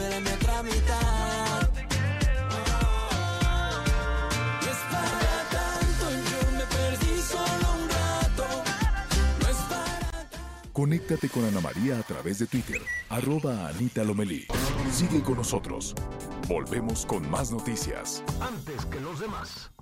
Speaker 5: Conéctate con Ana María a través de Twitter, arroba Anita Lomelí. Sigue con nosotros. Volvemos con más noticias.
Speaker 6: Antes que los demás.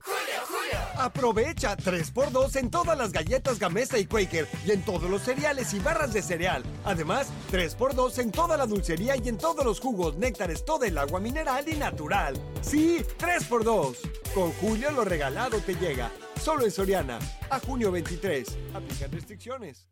Speaker 9: ¡Julio, Julio! Aprovecha 3x2 en todas las galletas Gamesa y Quaker y en todos los cereales y barras de cereal. Además, 3x2 en toda la dulcería y en todos los jugos, néctares, todo el agua mineral y natural. Sí, 3x2. Con Julio lo regalado te llega. Solo en Soriana. A junio 23. Aplican restricciones.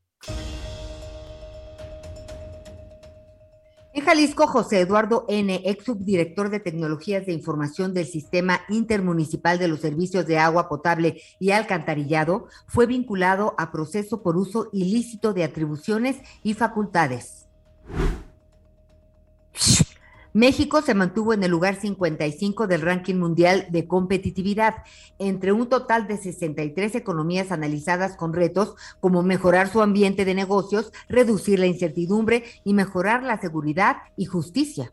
Speaker 4: En Jalisco, José Eduardo N., ex subdirector de Tecnologías de Información del Sistema Intermunicipal de los Servicios de Agua Potable y Alcantarillado, fue vinculado a proceso por uso ilícito de atribuciones y facultades. México se mantuvo en el lugar 55 del ranking mundial de competitividad, entre un total de 63 economías analizadas con retos como mejorar su ambiente de negocios, reducir la incertidumbre y mejorar la seguridad y justicia.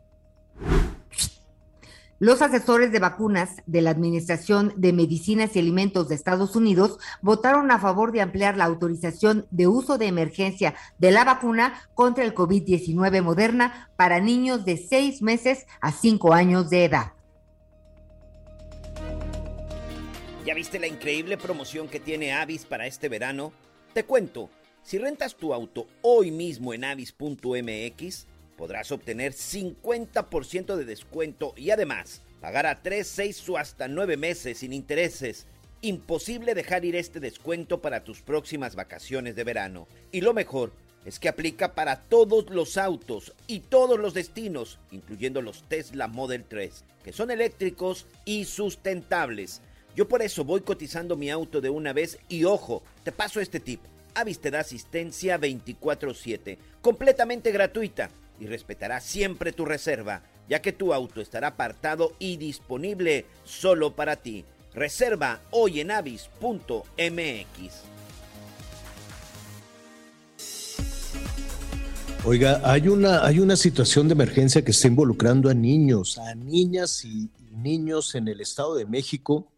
Speaker 4: Los asesores de vacunas de la Administración de Medicinas y Alimentos de Estados Unidos votaron a favor de ampliar la autorización de uso de emergencia de la vacuna contra el COVID-19 moderna para niños de seis meses a cinco años de edad.
Speaker 3: ¿Ya viste la increíble promoción que tiene Avis para este verano? Te cuento, si rentas tu auto hoy mismo en avis.mx, podrás obtener 50% de descuento y además pagar a 3, 6 o hasta 9 meses sin intereses. Imposible dejar ir este descuento para tus próximas vacaciones de verano. Y lo mejor es que aplica para todos los autos y todos los destinos, incluyendo los Tesla Model 3, que son eléctricos y sustentables. Yo por eso voy cotizando mi auto de una vez y ojo, te paso este tip. Avis da asistencia 24/7, completamente gratuita y respetará siempre tu reserva, ya que tu auto estará apartado y disponible solo para ti. Reserva hoy en avis.mx.
Speaker 1: Oiga, hay una, hay una situación de emergencia que está involucrando a niños, a niñas y, y niños en el Estado de México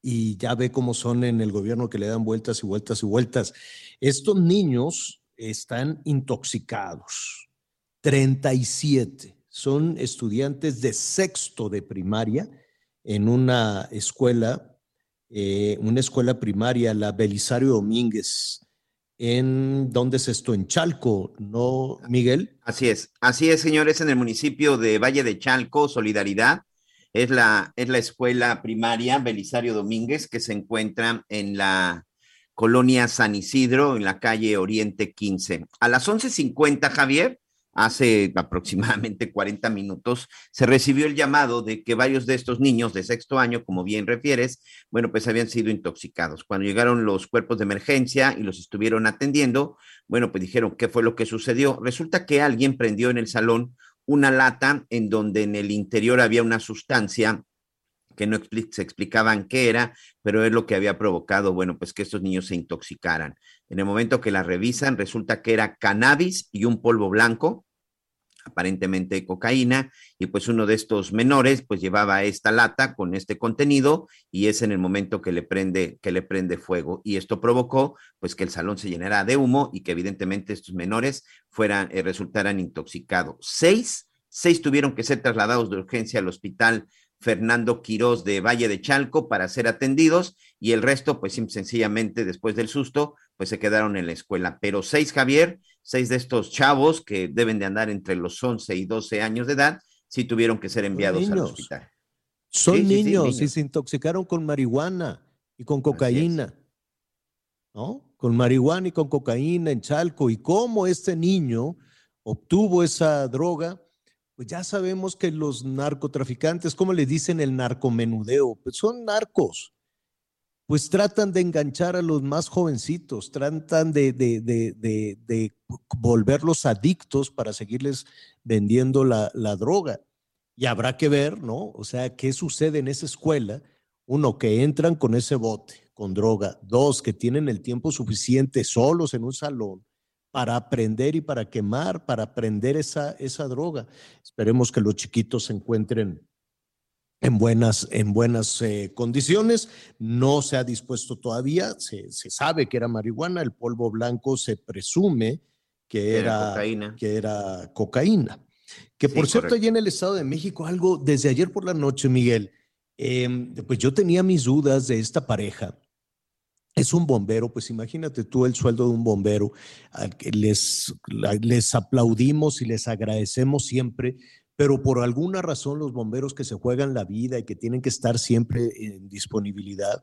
Speaker 1: y ya ve cómo son en el gobierno que le dan vueltas y vueltas y vueltas. Estos niños están intoxicados, 37. Son estudiantes de sexto de primaria en una escuela, eh, una escuela primaria, la Belisario Domínguez. ¿En dónde es esto? En Chalco, ¿no, Miguel?
Speaker 3: Así es, así es, señores, en el municipio de Valle de Chalco, Solidaridad. Es la, es la escuela primaria Belisario Domínguez que se encuentra en la Colonia San Isidro, en la calle Oriente 15. A las 11.50, Javier, hace aproximadamente 40 minutos, se recibió el llamado de que varios de estos niños de sexto año, como bien refieres, bueno, pues habían sido intoxicados. Cuando llegaron los cuerpos de emergencia y los estuvieron atendiendo, bueno, pues dijeron, ¿qué fue lo que sucedió? Resulta que alguien prendió en el salón una lata en donde en el interior había una sustancia que no se explicaban qué era, pero es lo que había provocado, bueno, pues que estos niños se intoxicaran. En el momento que la revisan, resulta que era cannabis y un polvo blanco, aparentemente cocaína, y pues uno de estos menores pues llevaba esta lata con este contenido y es en el momento que le prende que le prende fuego y esto provocó pues que el salón se llenara de humo y que evidentemente estos menores fueran eh, resultaran intoxicados. Seis, seis tuvieron que ser trasladados de urgencia al hospital Fernando Quirós de Valle de Chalco para ser atendidos y el resto, pues sencillamente después del susto, pues se quedaron en la escuela. Pero seis, Javier, seis de estos chavos que deben de andar entre los 11 y 12 años de edad, sí tuvieron que ser enviados al hospital.
Speaker 1: Son niños, y se intoxicaron con marihuana y con cocaína. ¿No? Con marihuana y con cocaína en Chalco. Y cómo este niño obtuvo esa droga pues ya sabemos que los narcotraficantes, como le dicen el narcomenudeo, pues son narcos. Pues tratan de enganchar a los más jovencitos, tratan de, de, de, de volverlos adictos para seguirles vendiendo la, la droga. Y habrá que ver, ¿no? O sea, ¿qué sucede en esa escuela? Uno, que entran con ese bote, con droga. Dos, que tienen el tiempo suficiente solos en un salón para aprender y para quemar, para aprender esa, esa droga. Esperemos que los chiquitos se encuentren en buenas, en buenas eh, condiciones. No se ha dispuesto todavía, se, sabe que era marihuana, el polvo blanco se presume que era, cocaína. Que era cocaína. Que por cierto, allí en el Estado de México, algo desde ayer por la noche, Miguel, em, pues yo tenía mis dudas de esta pareja es un bombero, pues imagínate tú el sueldo de un bombero, les, les aplaudimos y les agradecemos siempre, pero por alguna razón los bomberos que se juegan la vida y que tienen que estar siempre en disponibilidad,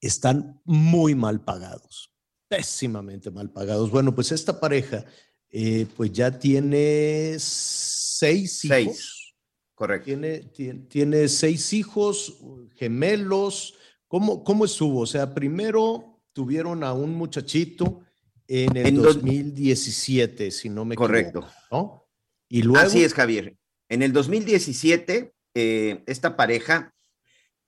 Speaker 1: están muy mal pagados, pésimamente mal pagados. Bueno, pues esta pareja, eh, pues ya tiene seis hijos. Seis,
Speaker 3: correcto.
Speaker 1: Tiene, tiene, tiene seis hijos gemelos ¿Cómo, ¿Cómo estuvo? O sea, primero tuvieron a un muchachito en el 2017, si no me
Speaker 3: Correcto.
Speaker 1: equivoco. ¿no? Y luego...
Speaker 3: Así es, Javier. En el 2017, eh, esta pareja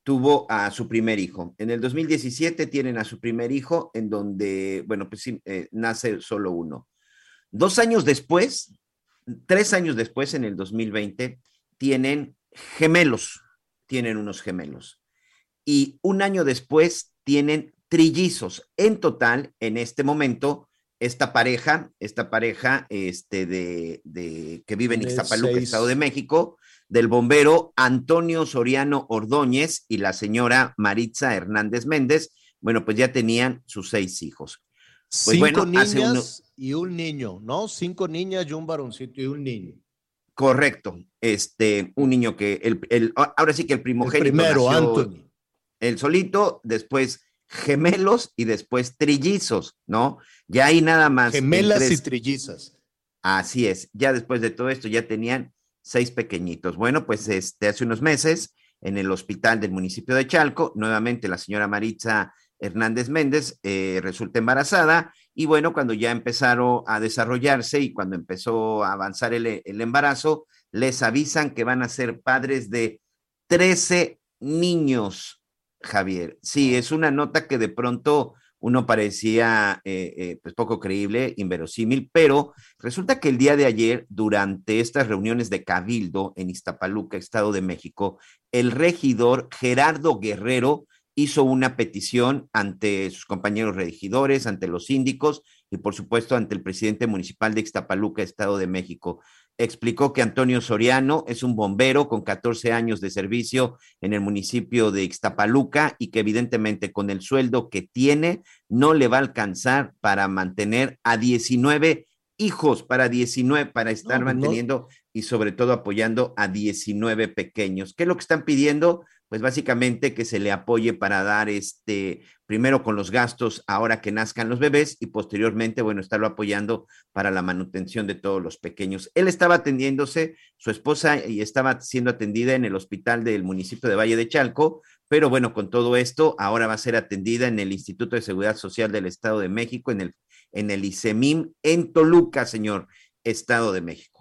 Speaker 3: tuvo a su primer hijo. En el 2017 tienen a su primer hijo, en donde, bueno, pues sí, eh, nace solo uno. Dos años después, tres años después, en el 2020, tienen gemelos, tienen unos gemelos y un año después tienen trillizos. En total, en este momento, esta pareja, esta pareja este, de, que vive en Ixtapaluca, Estado de México, del bombero Antonio Soriano Ordóñez y la señora Maritza Hernández Méndez, bueno, pues ya tenían sus seis hijos.
Speaker 1: Pues Cinco niñas y un niño, ¿no? Cinco niñas y un varoncito y un niño.
Speaker 3: Correcto. Este, un niño que el, ahora sí que el primogénito.
Speaker 1: El primero, Antonio
Speaker 3: el solito, después gemelos y después trillizos, ¿no? Ya hay nada más.
Speaker 1: Gemelas y trillizas.
Speaker 3: Así es, ya después de todo esto ya tenían seis pequeñitos. Bueno, pues este, hace unos meses en el hospital del municipio de Chalco, nuevamente la señora Maritza Hernández Méndez eh, resulta embarazada y bueno, cuando ya empezaron a desarrollarse y cuando empezó a avanzar el, el embarazo, les avisan que van a ser padres de 13 niños. Javier. Sí, es una nota que de pronto uno parecía eh, eh, pues poco creíble, inverosímil, pero resulta que el día de ayer, durante estas reuniones de Cabildo en Iztapaluca, Estado de México, el regidor Gerardo Guerrero hizo una petición ante sus compañeros regidores, ante los síndicos y por supuesto ante el presidente municipal de Ixtapaluca, Estado de México explicó que Antonio Soriano es un bombero con 14 años de servicio en el municipio de Ixtapaluca y que evidentemente con el sueldo que tiene no le va a alcanzar para mantener a 19 hijos para 19, para estar
Speaker 1: No, pues no.
Speaker 3: Y sobre todo apoyando a 19 pequeños. ¿Qué es lo que están pidiendo? Pues básicamente que se le apoye para dar este, primero con los gastos ahora que nazcan los bebés y posteriormente, bueno, estarlo apoyando para la manutención de todos los pequeños. Él estaba atendiéndose, su esposa y estaba siendo atendida en el hospital del municipio de Valle de Chalco, pero bueno, con todo esto, ahora va a ser atendida en el Instituto de Seguridad Social del Estado de México, en el, en el ICEMIM, en Toluca, señor, Estado de México.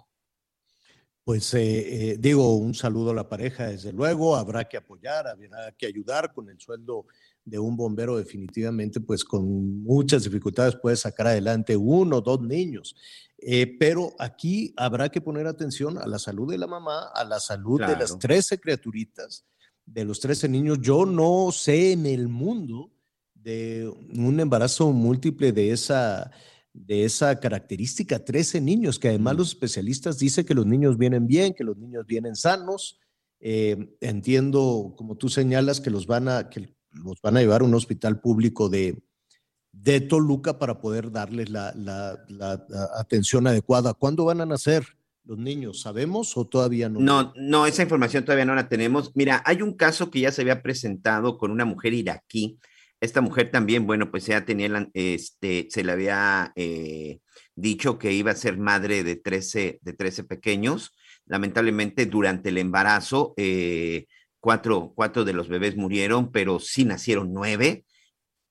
Speaker 1: Pues eh, eh, digo, un saludo a la pareja, desde luego, habrá que apoyar, habrá que ayudar con el sueldo de un bombero, definitivamente, pues con muchas dificultades puede sacar adelante uno o dos niños. Eh, pero aquí habrá que poner atención a la salud de la mamá, a la salud de las
Speaker 3: Claro.
Speaker 1: 13 criaturitas, de los 13 niños. Yo no sé en el mundo de un embarazo múltiple de esa, de esa característica, 13 niños, que además los especialistas dicen que los niños vienen bien, que los niños vienen sanos. Eh, entiendo, como tú señalas, que los van a, que los van a llevar a un hospital público de, de Toluca para poder darles la, la- la- la atención adecuada. ¿Cuándo van a nacer los niños? ¿Sabemos o todavía no?
Speaker 3: No, no, esa información todavía no la tenemos. Mira, hay un caso que ya se había presentado con una mujer iraquí. Esta mujer también, bueno, pues ya tenía, la- este, se le había eh, dicho que iba a ser madre de 13, de 13 pequeños. Lamentablemente, durante el embarazo, eh, cuatro, cuatro de los bebés murieron, pero sí nacieron nueve.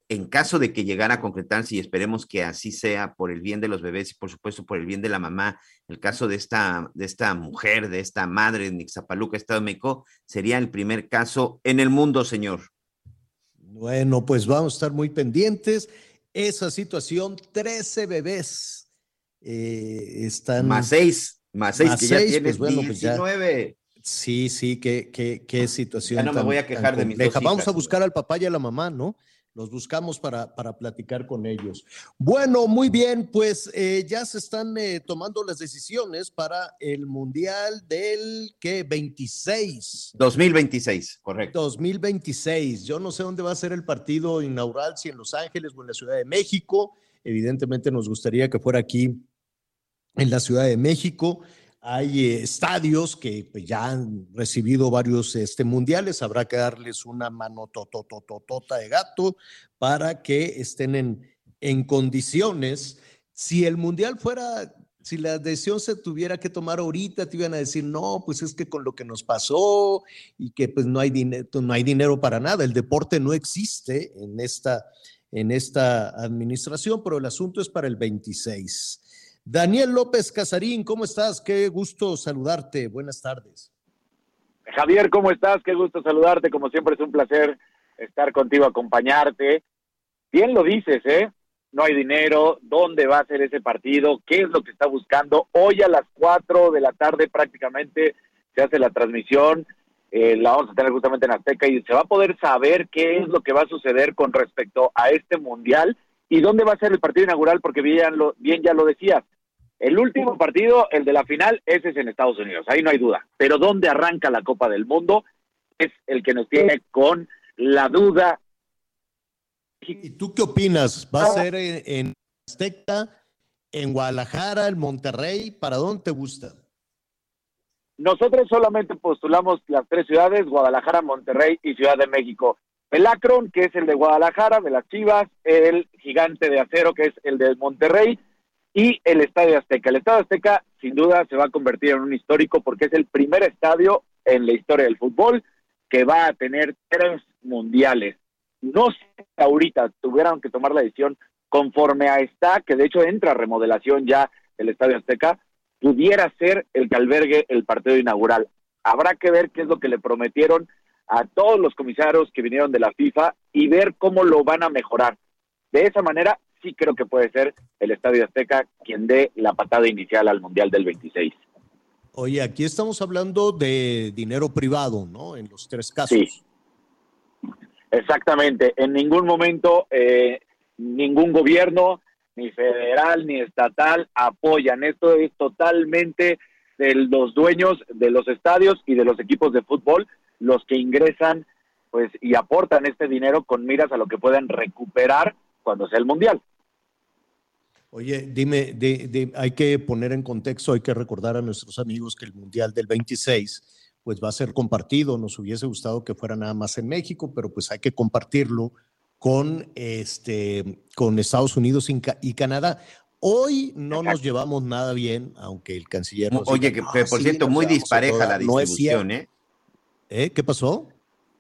Speaker 3: En caso de que llegara a concretarse, y esperemos que así sea por el bien de los bebés y por supuesto por el bien de la mamá, el caso de esta, de esta mujer, de esta madre en Ixtapaluca, Estado de México, sería el primer caso en el mundo, señor.
Speaker 1: Bueno, pues vamos a estar muy pendientes. Esa situación, 13 bebés eh, están.
Speaker 3: Más seis, más seis, que ya tienes
Speaker 1: pues pues ya-
Speaker 3: 19.
Speaker 1: Sí, sí, qué, qué, qué situación.
Speaker 3: Ya no me voy a quejar de mis dos
Speaker 1: Vamos a buscar al papá y a la mamá, ¿no? Los buscamos para, para platicar con ellos. Bueno, muy bien, pues eh, ya se están eh, tomando las decisiones para el Mundial del ¿qué? 26.
Speaker 3: 2026, correcto.
Speaker 1: 2026. Yo no sé dónde va a ser el partido inaugural, si en Los Ángeles o en la Ciudad de México. Evidentemente nos gustaría que fuera aquí en la Ciudad de México. Hay eh, estadios que pues, ya han recibido varios este, mundiales. Habrá que darles una mano totototota de gato para que estén en, en condiciones. Si el mundial fuera, si la decisión se tuviera que tomar ahorita, te iban a decir, no, pues es que con lo que nos pasó y que pues no hay, dinero, no hay dinero para nada. El deporte no existe en esta, en esta administración, pero el asunto es para el 26. Daniel López Casarín, ¿cómo estás? Qué gusto saludarte. Buenas tardes.
Speaker 18: Javier, ¿cómo estás? Qué gusto saludarte. Como siempre es un placer estar contigo, acompañarte. Bien lo dices, ¿eh? No hay dinero. ¿Dónde va a ser ese partido? ¿Qué es lo que está buscando? Hoy a las 4 de la tarde prácticamente se hace la transmisión. Eh, la vamos a tener justamente en Azteca y se va a poder saber qué es lo que va a suceder con respecto a este mundial y dónde va a ser el partido inaugural, porque bien, lo, bien ya lo decías. El último partido, el de la final, ese es en Estados Unidos, ahí no hay duda. Pero dónde arranca la Copa del Mundo es el que nos tiene con la duda.
Speaker 1: ¿Y tú qué opinas? ¿Va a ser en, en Azteca, en Guadalajara, en Monterrey? ¿Para dónde te gusta?
Speaker 18: Nosotros solamente postulamos las tres ciudades, Guadalajara, Monterrey y Ciudad de México. El Akron, que es el de Guadalajara, de las Chivas, el Gigante de Acero, que es el de Monterrey, y el Estadio Azteca. El Estadio Azteca, sin duda, se va a convertir en un histórico porque es el primer estadio en la historia del fútbol que va a tener tres mundiales. No sé ahorita tuvieran que tomar la decisión conforme a esta, que de hecho entra remodelación ya el Estadio Azteca, pudiera ser el que albergue el partido inaugural. Habrá que ver qué es lo que le prometieron a todos los comisarios que vinieron de la FIFA y ver cómo lo van a mejorar. De esa manera, sí creo que puede ser el Estadio Azteca quien dé la patada inicial al Mundial del 26.
Speaker 1: Oye, aquí estamos hablando de dinero privado, ¿no? En los tres casos.
Speaker 18: Sí. Exactamente. En ningún momento eh, ningún gobierno, ni federal ni estatal, apoyan. Esto es totalmente de los dueños de los estadios y de los equipos de fútbol los que ingresan pues y aportan este dinero con miras a lo que puedan recuperar cuando sea el mundial.
Speaker 1: Oye, dime, de- de- hay que poner en contexto, hay que recordar a nuestros amigos que el Mundial del 26 pues va a ser compartido. Nos hubiese gustado que fuera nada más en México, pero pues hay que compartirlo con, este, con Estados Unidos y Ca- y Canadá. Hoy no nos llevamos nada bien, aunque el canciller. nos
Speaker 3: Oye,
Speaker 1: diga,
Speaker 3: que
Speaker 1: "No,
Speaker 3: por
Speaker 1: sí,
Speaker 3: cierto, muy dispareja
Speaker 1: toda".
Speaker 3: la distribución. ¿eh?
Speaker 1: ¿Eh? ¿Qué pasó?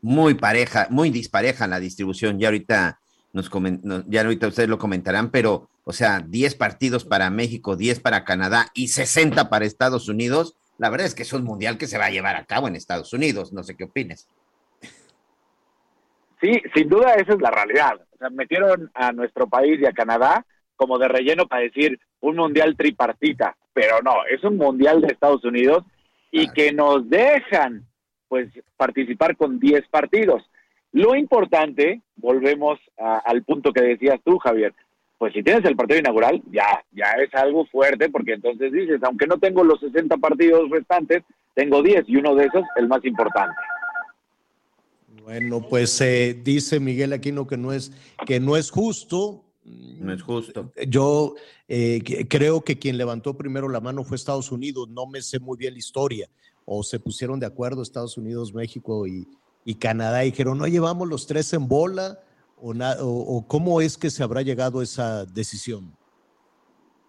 Speaker 3: Muy pareja, muy dispareja la distribución. Ya ahorita nos comen- ya ahorita ustedes lo comentarán, pero, o sea, 10 partidos para México, 10 para Canadá y 60 para Estados Unidos. La verdad es que es un mundial que se va a llevar a cabo en Estados Unidos. No sé qué opines.
Speaker 18: Sí, sin duda esa es la realidad. O sea, metieron a nuestro país y a Canadá como de relleno para decir un mundial tripartita, pero no, es un mundial de Estados Unidos y que nos dejan pues participar con 10 partidos. Lo importante, volvemos a- al punto que decías tú, Javier, pues si tienes el partido inaugural, ya, ya es algo fuerte, porque entonces dices, aunque no tengo los 60 partidos restantes, tengo 10 y uno de esos el más importante.
Speaker 1: Bueno, pues eh, dice Miguel Aquino que no es, que no es justo.
Speaker 3: No es justo.
Speaker 1: Yo eh, creo que quien levantó primero la mano fue Estados Unidos. No me sé muy bien la historia. O se pusieron de acuerdo Estados Unidos, México y, y Canadá y dijeron, no llevamos los tres en bola. O, na- o- cómo es que se habrá llegado a esa decisión.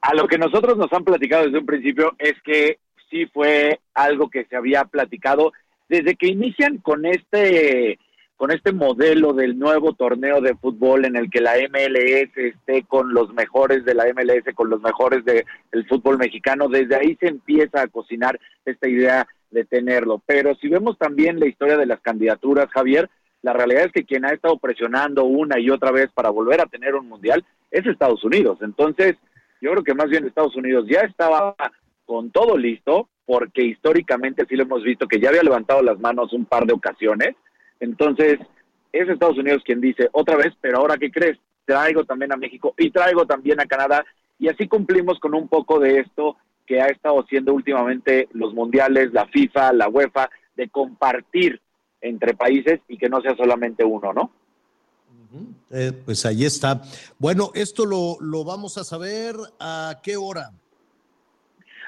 Speaker 18: A lo que nosotros nos han platicado desde un principio es que sí fue algo que se había platicado desde que inician con este con este modelo del nuevo torneo de fútbol en el que la MLS esté con los mejores de la MLS, con los mejores de- del fútbol mexicano, desde ahí se empieza a cocinar esta idea de tenerlo. Pero si vemos también la historia de las candidaturas, Javier, la realidad es que quien ha estado presionando una y otra vez para volver a tener un mundial es Estados Unidos. Entonces, yo creo que más bien Estados Unidos ya estaba con todo listo, porque históricamente sí lo hemos visto que ya había levantado las manos un par de ocasiones. Entonces, es Estados Unidos quien dice otra vez, pero ahora qué crees, traigo también a México y traigo también a Canadá, y así cumplimos con un poco de esto que ha estado haciendo últimamente los mundiales, la FIFA, la UEFA, de compartir entre países y que no sea solamente uno, ¿no?
Speaker 1: Eh, pues ahí está. Bueno, esto lo, lo vamos a saber a qué hora.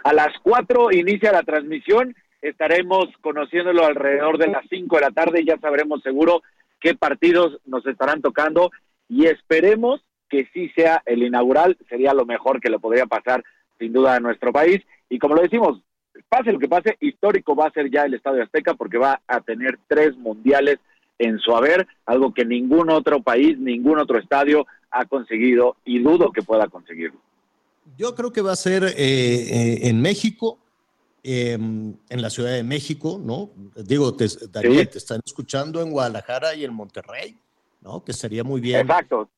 Speaker 18: A las 4 inicia la transmisión, estaremos conociéndolo alrededor de las 5 de la tarde, ya sabremos seguro qué partidos nos estarán tocando y esperemos que sí sea el inaugural, sería lo mejor que le podría pasar sin duda a nuestro país. Y como lo decimos, pase lo que pase, histórico va a ser ya el Estadio Azteca porque va a tener tres mundiales en su haber, algo que ningún otro país, ningún otro estadio ha conseguido y dudo que pueda conseguirlo.
Speaker 1: Yo creo que va a ser eh, eh, en México, eh, en la Ciudad de México, ¿no? Digo, te, te están escuchando en Guadalajara y en Monterrey, ¿no? Que estaría muy bien.
Speaker 18: Exacto.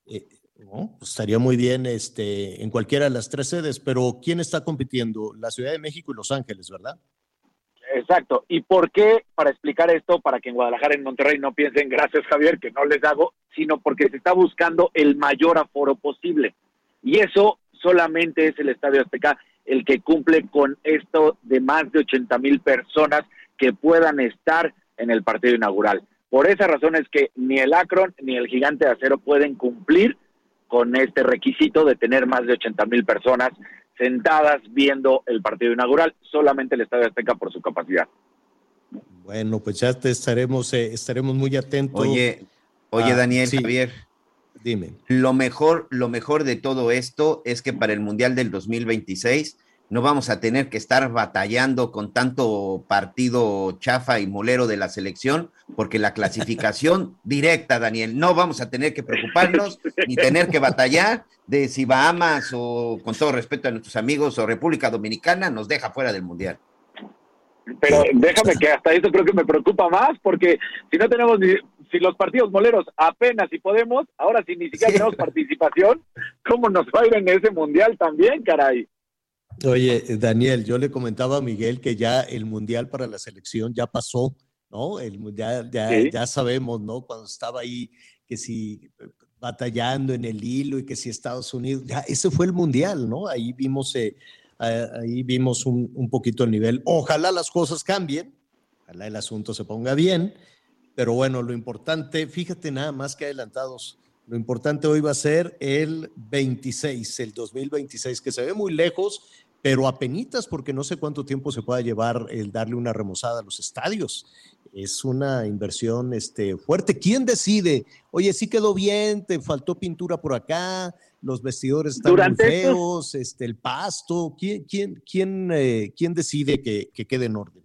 Speaker 1: ¿No? Pues estaría muy bien este, en cualquiera de las tres sedes, pero ¿quién está compitiendo? La Ciudad de México y Los Ángeles, ¿verdad?
Speaker 18: Exacto. ¿Y por qué? Para explicar esto, para que en Guadalajara en Monterrey no piensen, gracias Javier, que no les hago, sino porque se está buscando el mayor aforo posible. Y eso solamente es el Estadio Azteca el que cumple con esto de más de 80 mil personas que puedan estar en el partido inaugural. Por esa razón es que ni el Akron ni el Gigante de Acero pueden cumplir con este requisito de tener más de 80 mil personas sentadas viendo el partido inaugural, solamente el Estadio Azteca por su capacidad.
Speaker 1: Bueno, pues ya te estaremos, eh, estaremos muy atentos.
Speaker 3: Oye, oye,
Speaker 1: Ah,
Speaker 3: Daniel,
Speaker 1: sí.
Speaker 3: Javier.
Speaker 1: Dime.
Speaker 3: Lo mejor, lo mejor de todo esto es que para el Mundial del 2026 no vamos a tener que estar batallando con tanto partido chafa y molero de la selección, porque la clasificación directa, Daniel, no vamos a tener que preocuparnos ni tener que batallar de si Bahamas o, con todo respeto a nuestros amigos, o República Dominicana nos deja fuera del Mundial.
Speaker 18: Pero déjame que hasta eso creo que me preocupa más, porque si no tenemos ni, si los partidos moleros apenas si podemos, ahora si ni siquiera tenemos participación, ¿cómo nos va a ir en ese mundial también, caray?
Speaker 1: Oye, Daniel, yo le comentaba a Miguel que ya el mundial para la selección ya pasó, ¿no? El ya,
Speaker 18: Sí.
Speaker 1: ya sabemos, ¿no? Cuando estaba ahí, que si eh, batallando en el hilo y que si Estados Unidos, ya ese fue el mundial, ¿no? Ahí vimos, eh, ah, ahí vimos un, un poquito el nivel. Ojalá las cosas cambien, ojalá el asunto se ponga bien, pero bueno, lo importante, fíjate nada más que adelantados Lo importante hoy va a ser el 26, el 2026, que se ve muy lejos, pero apenitas porque no sé cuánto tiempo se pueda llevar el darle una remozada a los estadios. Es una inversión este, fuerte. ¿Quién decide? Oye, sí quedó bien, te faltó pintura por acá, los vestidores están muy
Speaker 18: Durante
Speaker 1: feos, este, el pasto. ¿Quién, quién, quién, eh, quién decide que, que quede en orden?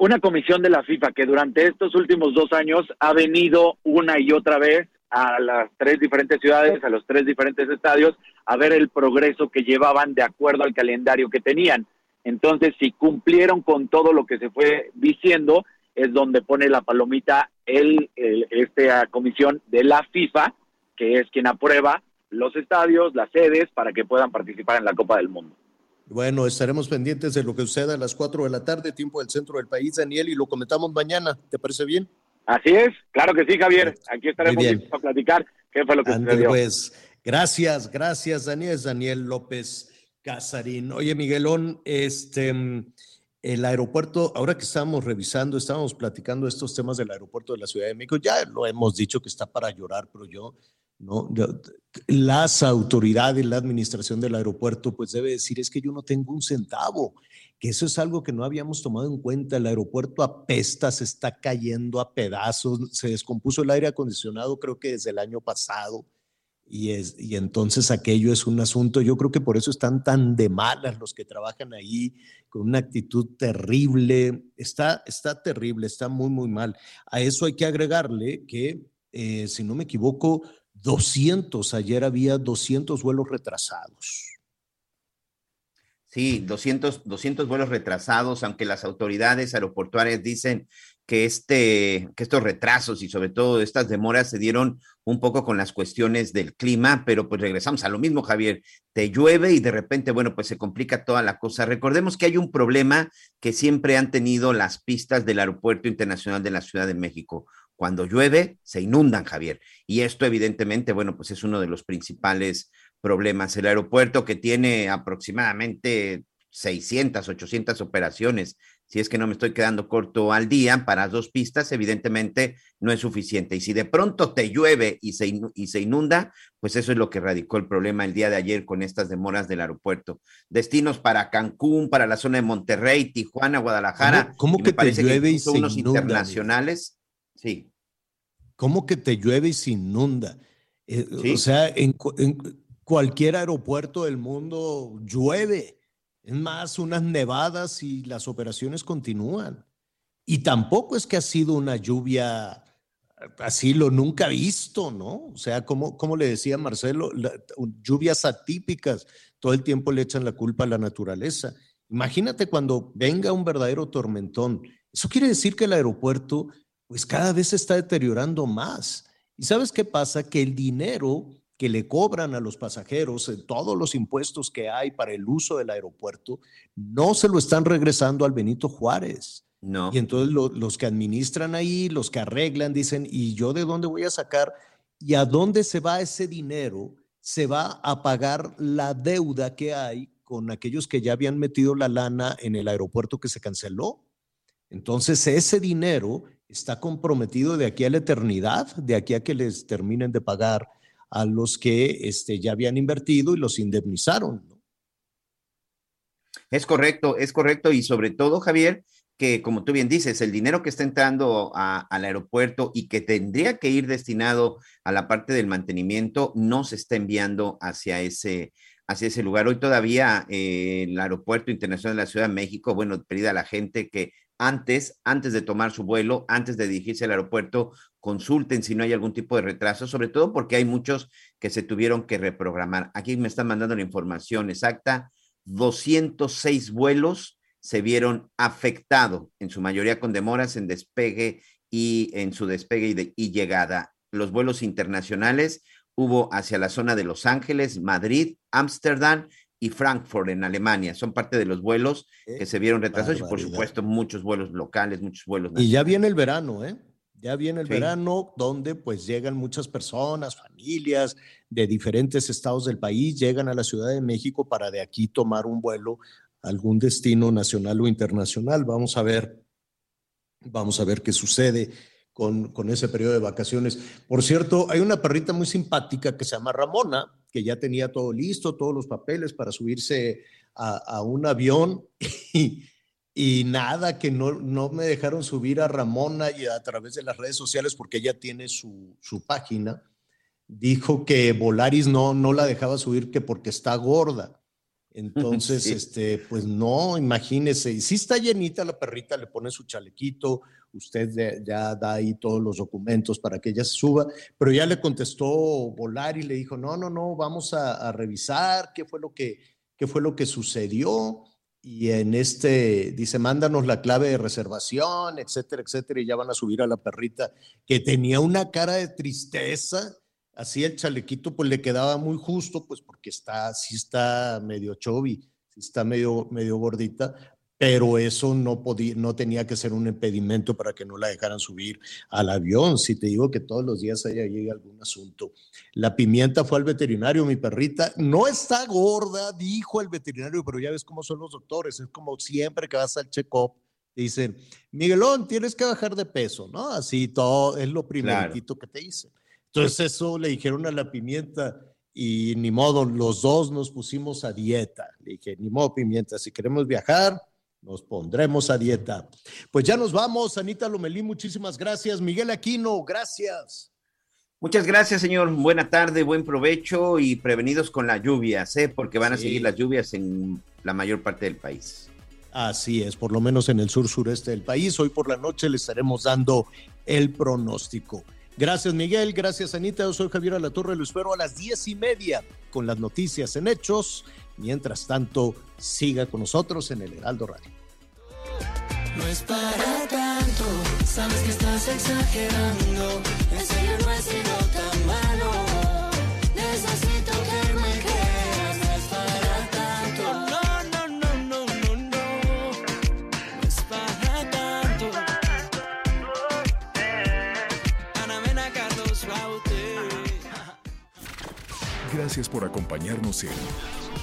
Speaker 18: una comisión de la FIFA que durante estos últimos dos años ha venido una y otra vez a las tres diferentes ciudades, a los tres diferentes estadios, a ver el progreso que llevaban de acuerdo al calendario que tenían. Entonces, si cumplieron con todo lo que se fue diciendo, es donde pone la palomita el, el- esta comisión de la FIFA, que es quien aprueba los estadios, las sedes, para que puedan participar en la Copa del Mundo.
Speaker 1: Bueno, estaremos pendientes de lo que suceda a las 4 de la tarde, tiempo del centro del país, Daniel, y lo comentamos mañana. ¿Te parece bien?
Speaker 18: Así es, claro que sí, Javier. Aquí estaremos listos para platicar qué fue lo que
Speaker 1: Ándale,
Speaker 18: sucedió.
Speaker 1: pues. Gracias, gracias, Daniel. Daniel López Casarín. Oye, Miguelón, este, mm, el aeropuerto, ahora que estábamos revisando, estábamos platicando estos temas del aeropuerto de la Ciudad de México, ya lo hemos dicho que está para llorar, pero yo, no, las autoridades, la administración del aeropuerto, pues debe decir, es que yo no tengo un centavo, que eso es algo que no habíamos tomado en cuenta. El aeropuerto apesta, se está cayendo a pedazos, se descompuso el aire acondicionado, creo que desde el año pasado. Y, es, y entonces aquello es un asunto, yo creo que por eso están tan de malas los que trabajan ahí, con una actitud terrible, está, está terrible, está muy, muy mal. A eso hay que agregarle que, eh, si no me equivoco, 200, ayer había 200 vuelos retrasados.
Speaker 3: Sí, 200, 200 vuelos retrasados, aunque las autoridades aeroportuarias dicen que, este, que estos retrasos y sobre todo estas demoras se dieron un poco con las cuestiones del clima, pero pues regresamos a lo mismo, Javier. Te llueve y de repente, bueno, pues se complica toda la cosa. Recordemos que hay un problema que siempre han tenido las pistas del Aeropuerto Internacional de la Ciudad de México. Cuando llueve, se inundan, Javier. Y esto evidentemente, bueno, pues es uno de los principales problemas. El aeropuerto que tiene aproximadamente 600, 800 operaciones, si es que no me estoy quedando corto al día, para dos pistas, evidentemente no es suficiente. Y si de pronto te llueve y se, y se inunda, pues eso es lo que radicó el problema el día de ayer con estas demoras del aeropuerto. Destinos para Cancún, para la zona de Monterrey, Tijuana, Guadalajara.
Speaker 1: ¿Cómo-
Speaker 3: y
Speaker 1: que te
Speaker 3: parece
Speaker 1: llueve y
Speaker 3: incluso
Speaker 1: se
Speaker 3: unos
Speaker 1: inunda,
Speaker 3: internacionales. Sí.
Speaker 1: ¿Cómo que te llueve y se inunda? Eh,
Speaker 3: Sí.
Speaker 1: O sea, en, cu- en cualquier aeropuerto del mundo llueve. Es más, unas nevadas y las operaciones continúan. Y tampoco es que ha sido una lluvia así lo nunca visto, ¿no? O sea, como, como le decía Marcelo, la- lluvias atípicas, todo el tiempo le echan la culpa a la naturaleza. Imagínate cuando venga un verdadero tormentón. Eso quiere decir que el aeropuerto, pues cada vez se está deteriorando más. ¿Y sabes qué pasa? Que el dinero que le cobran a los pasajeros, todos los impuestos que hay para el uso del aeropuerto, no se lo están regresando al Benito Juárez.
Speaker 3: No.
Speaker 1: Y entonces lo- los que administran ahí, los que arreglan, dicen, ¿y yo de dónde voy a sacar? ¿Y a dónde se va ese dinero? Se va a pagar la deuda que hay con aquellos que ya habían metido la lana en el aeropuerto que se canceló. Entonces ese dinero está comprometido de aquí a la eternidad, de aquí a que les terminen de pagar a los que este, ya habían invertido y los indemnizaron. ¿no?
Speaker 3: Es correcto, es correcto. Y sobre todo, Javier, que como tú bien dices, el dinero que está entrando al aeropuerto y que tendría que ir destinado a la parte del mantenimiento no se está enviando hacia ese, hacia ese lugar. Hoy todavía eh, el Aeropuerto Internacional de la Ciudad de México, bueno, pedida a la gente que antes, antes de tomar su vuelo, antes de dirigirse al aeropuerto, consulten si no hay algún tipo de retraso, sobre todo porque hay muchos que se tuvieron que reprogramar. Aquí me están mandando la información exacta. 206 vuelos se vieron afectados, en su mayoría con demoras en despegue y en su despegue y, y llegada. Los vuelos internacionales hubo hacia la zona de Los Ángeles, Madrid, Ámsterdam y Frankfurt en Alemania. Son parte de los vuelos que se vieron retrasados y por supuesto muchos vuelos locales, muchos vuelos
Speaker 1: Y ya viene el verano, ¿eh? Ya viene el
Speaker 3: Sí.
Speaker 1: verano donde pues llegan muchas personas, familias de diferentes estados del país, llegan a la Ciudad de México para de aquí tomar un vuelo a algún destino nacional o internacional. Vamos a ver, vamos a ver qué sucede con, con ese periodo de vacaciones. Por cierto, hay una perrita muy simpática que se llama Ramona, que ya tenía todo listo, todos los papeles para subirse a, a un avión y, y nada, que no, no me dejaron subir a Ramona y a través de las redes sociales porque ella tiene su, su página. Dijo que Volaris no, no la dejaba subir que porque está gorda. Entonces,
Speaker 3: Sí.
Speaker 1: este, pues no, imagínese. Y si está llenita la perrita, le pone su chalequito, usted ya- da ahí todos los documentos para que ella suba, pero ya le contestó Volaris, le dijo, no, no, no, vamos a, revisar qué fue lo que, qué fue lo que sucedió. Y en este, dice, mándanos la clave de reservación, etcétera, etcétera, y ya van a subir a la perrita, que tenía una cara de tristeza, así el chalequito pues le quedaba muy justo, pues porque está, sí está medio chubby, sí está medio, medio gordita, pero eso no podía, no tenía que ser un impedimento para que no la dejaran subir al avión. Si te digo que todos los días ella llega algún asunto. La pimienta fue al veterinario, mi perrita, no está gorda, dijo el veterinario, pero ya ves cómo son los doctores, es como siempre que vas al check-up, dicen, Miguelón, tienes que bajar de peso, ¿no? Así todo, es lo primeritito que te dicen. Entonces eso le dijeron a la pimienta y ni modo, los dos nos pusimos a dieta. Le dije, ni modo, pimienta, si queremos viajar, nos pondremos a dieta. Pues ya nos vamos, Anita Lomelí, muchísimas gracias. Miguel Aquino, gracias.
Speaker 3: Muchas gracias, señor. Buena tarde, buen provecho y prevenidos con las lluvias, ¿eh? porque van a
Speaker 1: Sí.
Speaker 3: seguir las lluvias en la mayor parte del país.
Speaker 1: Así es, por lo menos en el sur sureste del país. Hoy por la noche le estaremos dando el pronóstico. Gracias, Miguel. Gracias, Anita. Yo soy Javier Alatorre. Lo espero a las diez y media con las noticias en hechos. Mientras tanto, siga con nosotros en el Heraldo Radio.
Speaker 7: No es para tanto, sabes que estás exagerando. En serio no he sido tan malo. Necesito que me creas, no es para tanto. No, no, no, no, no, no. No es para tanto. Ana Mena, Carlos Baute.
Speaker 5: Gracias por acompañarnos en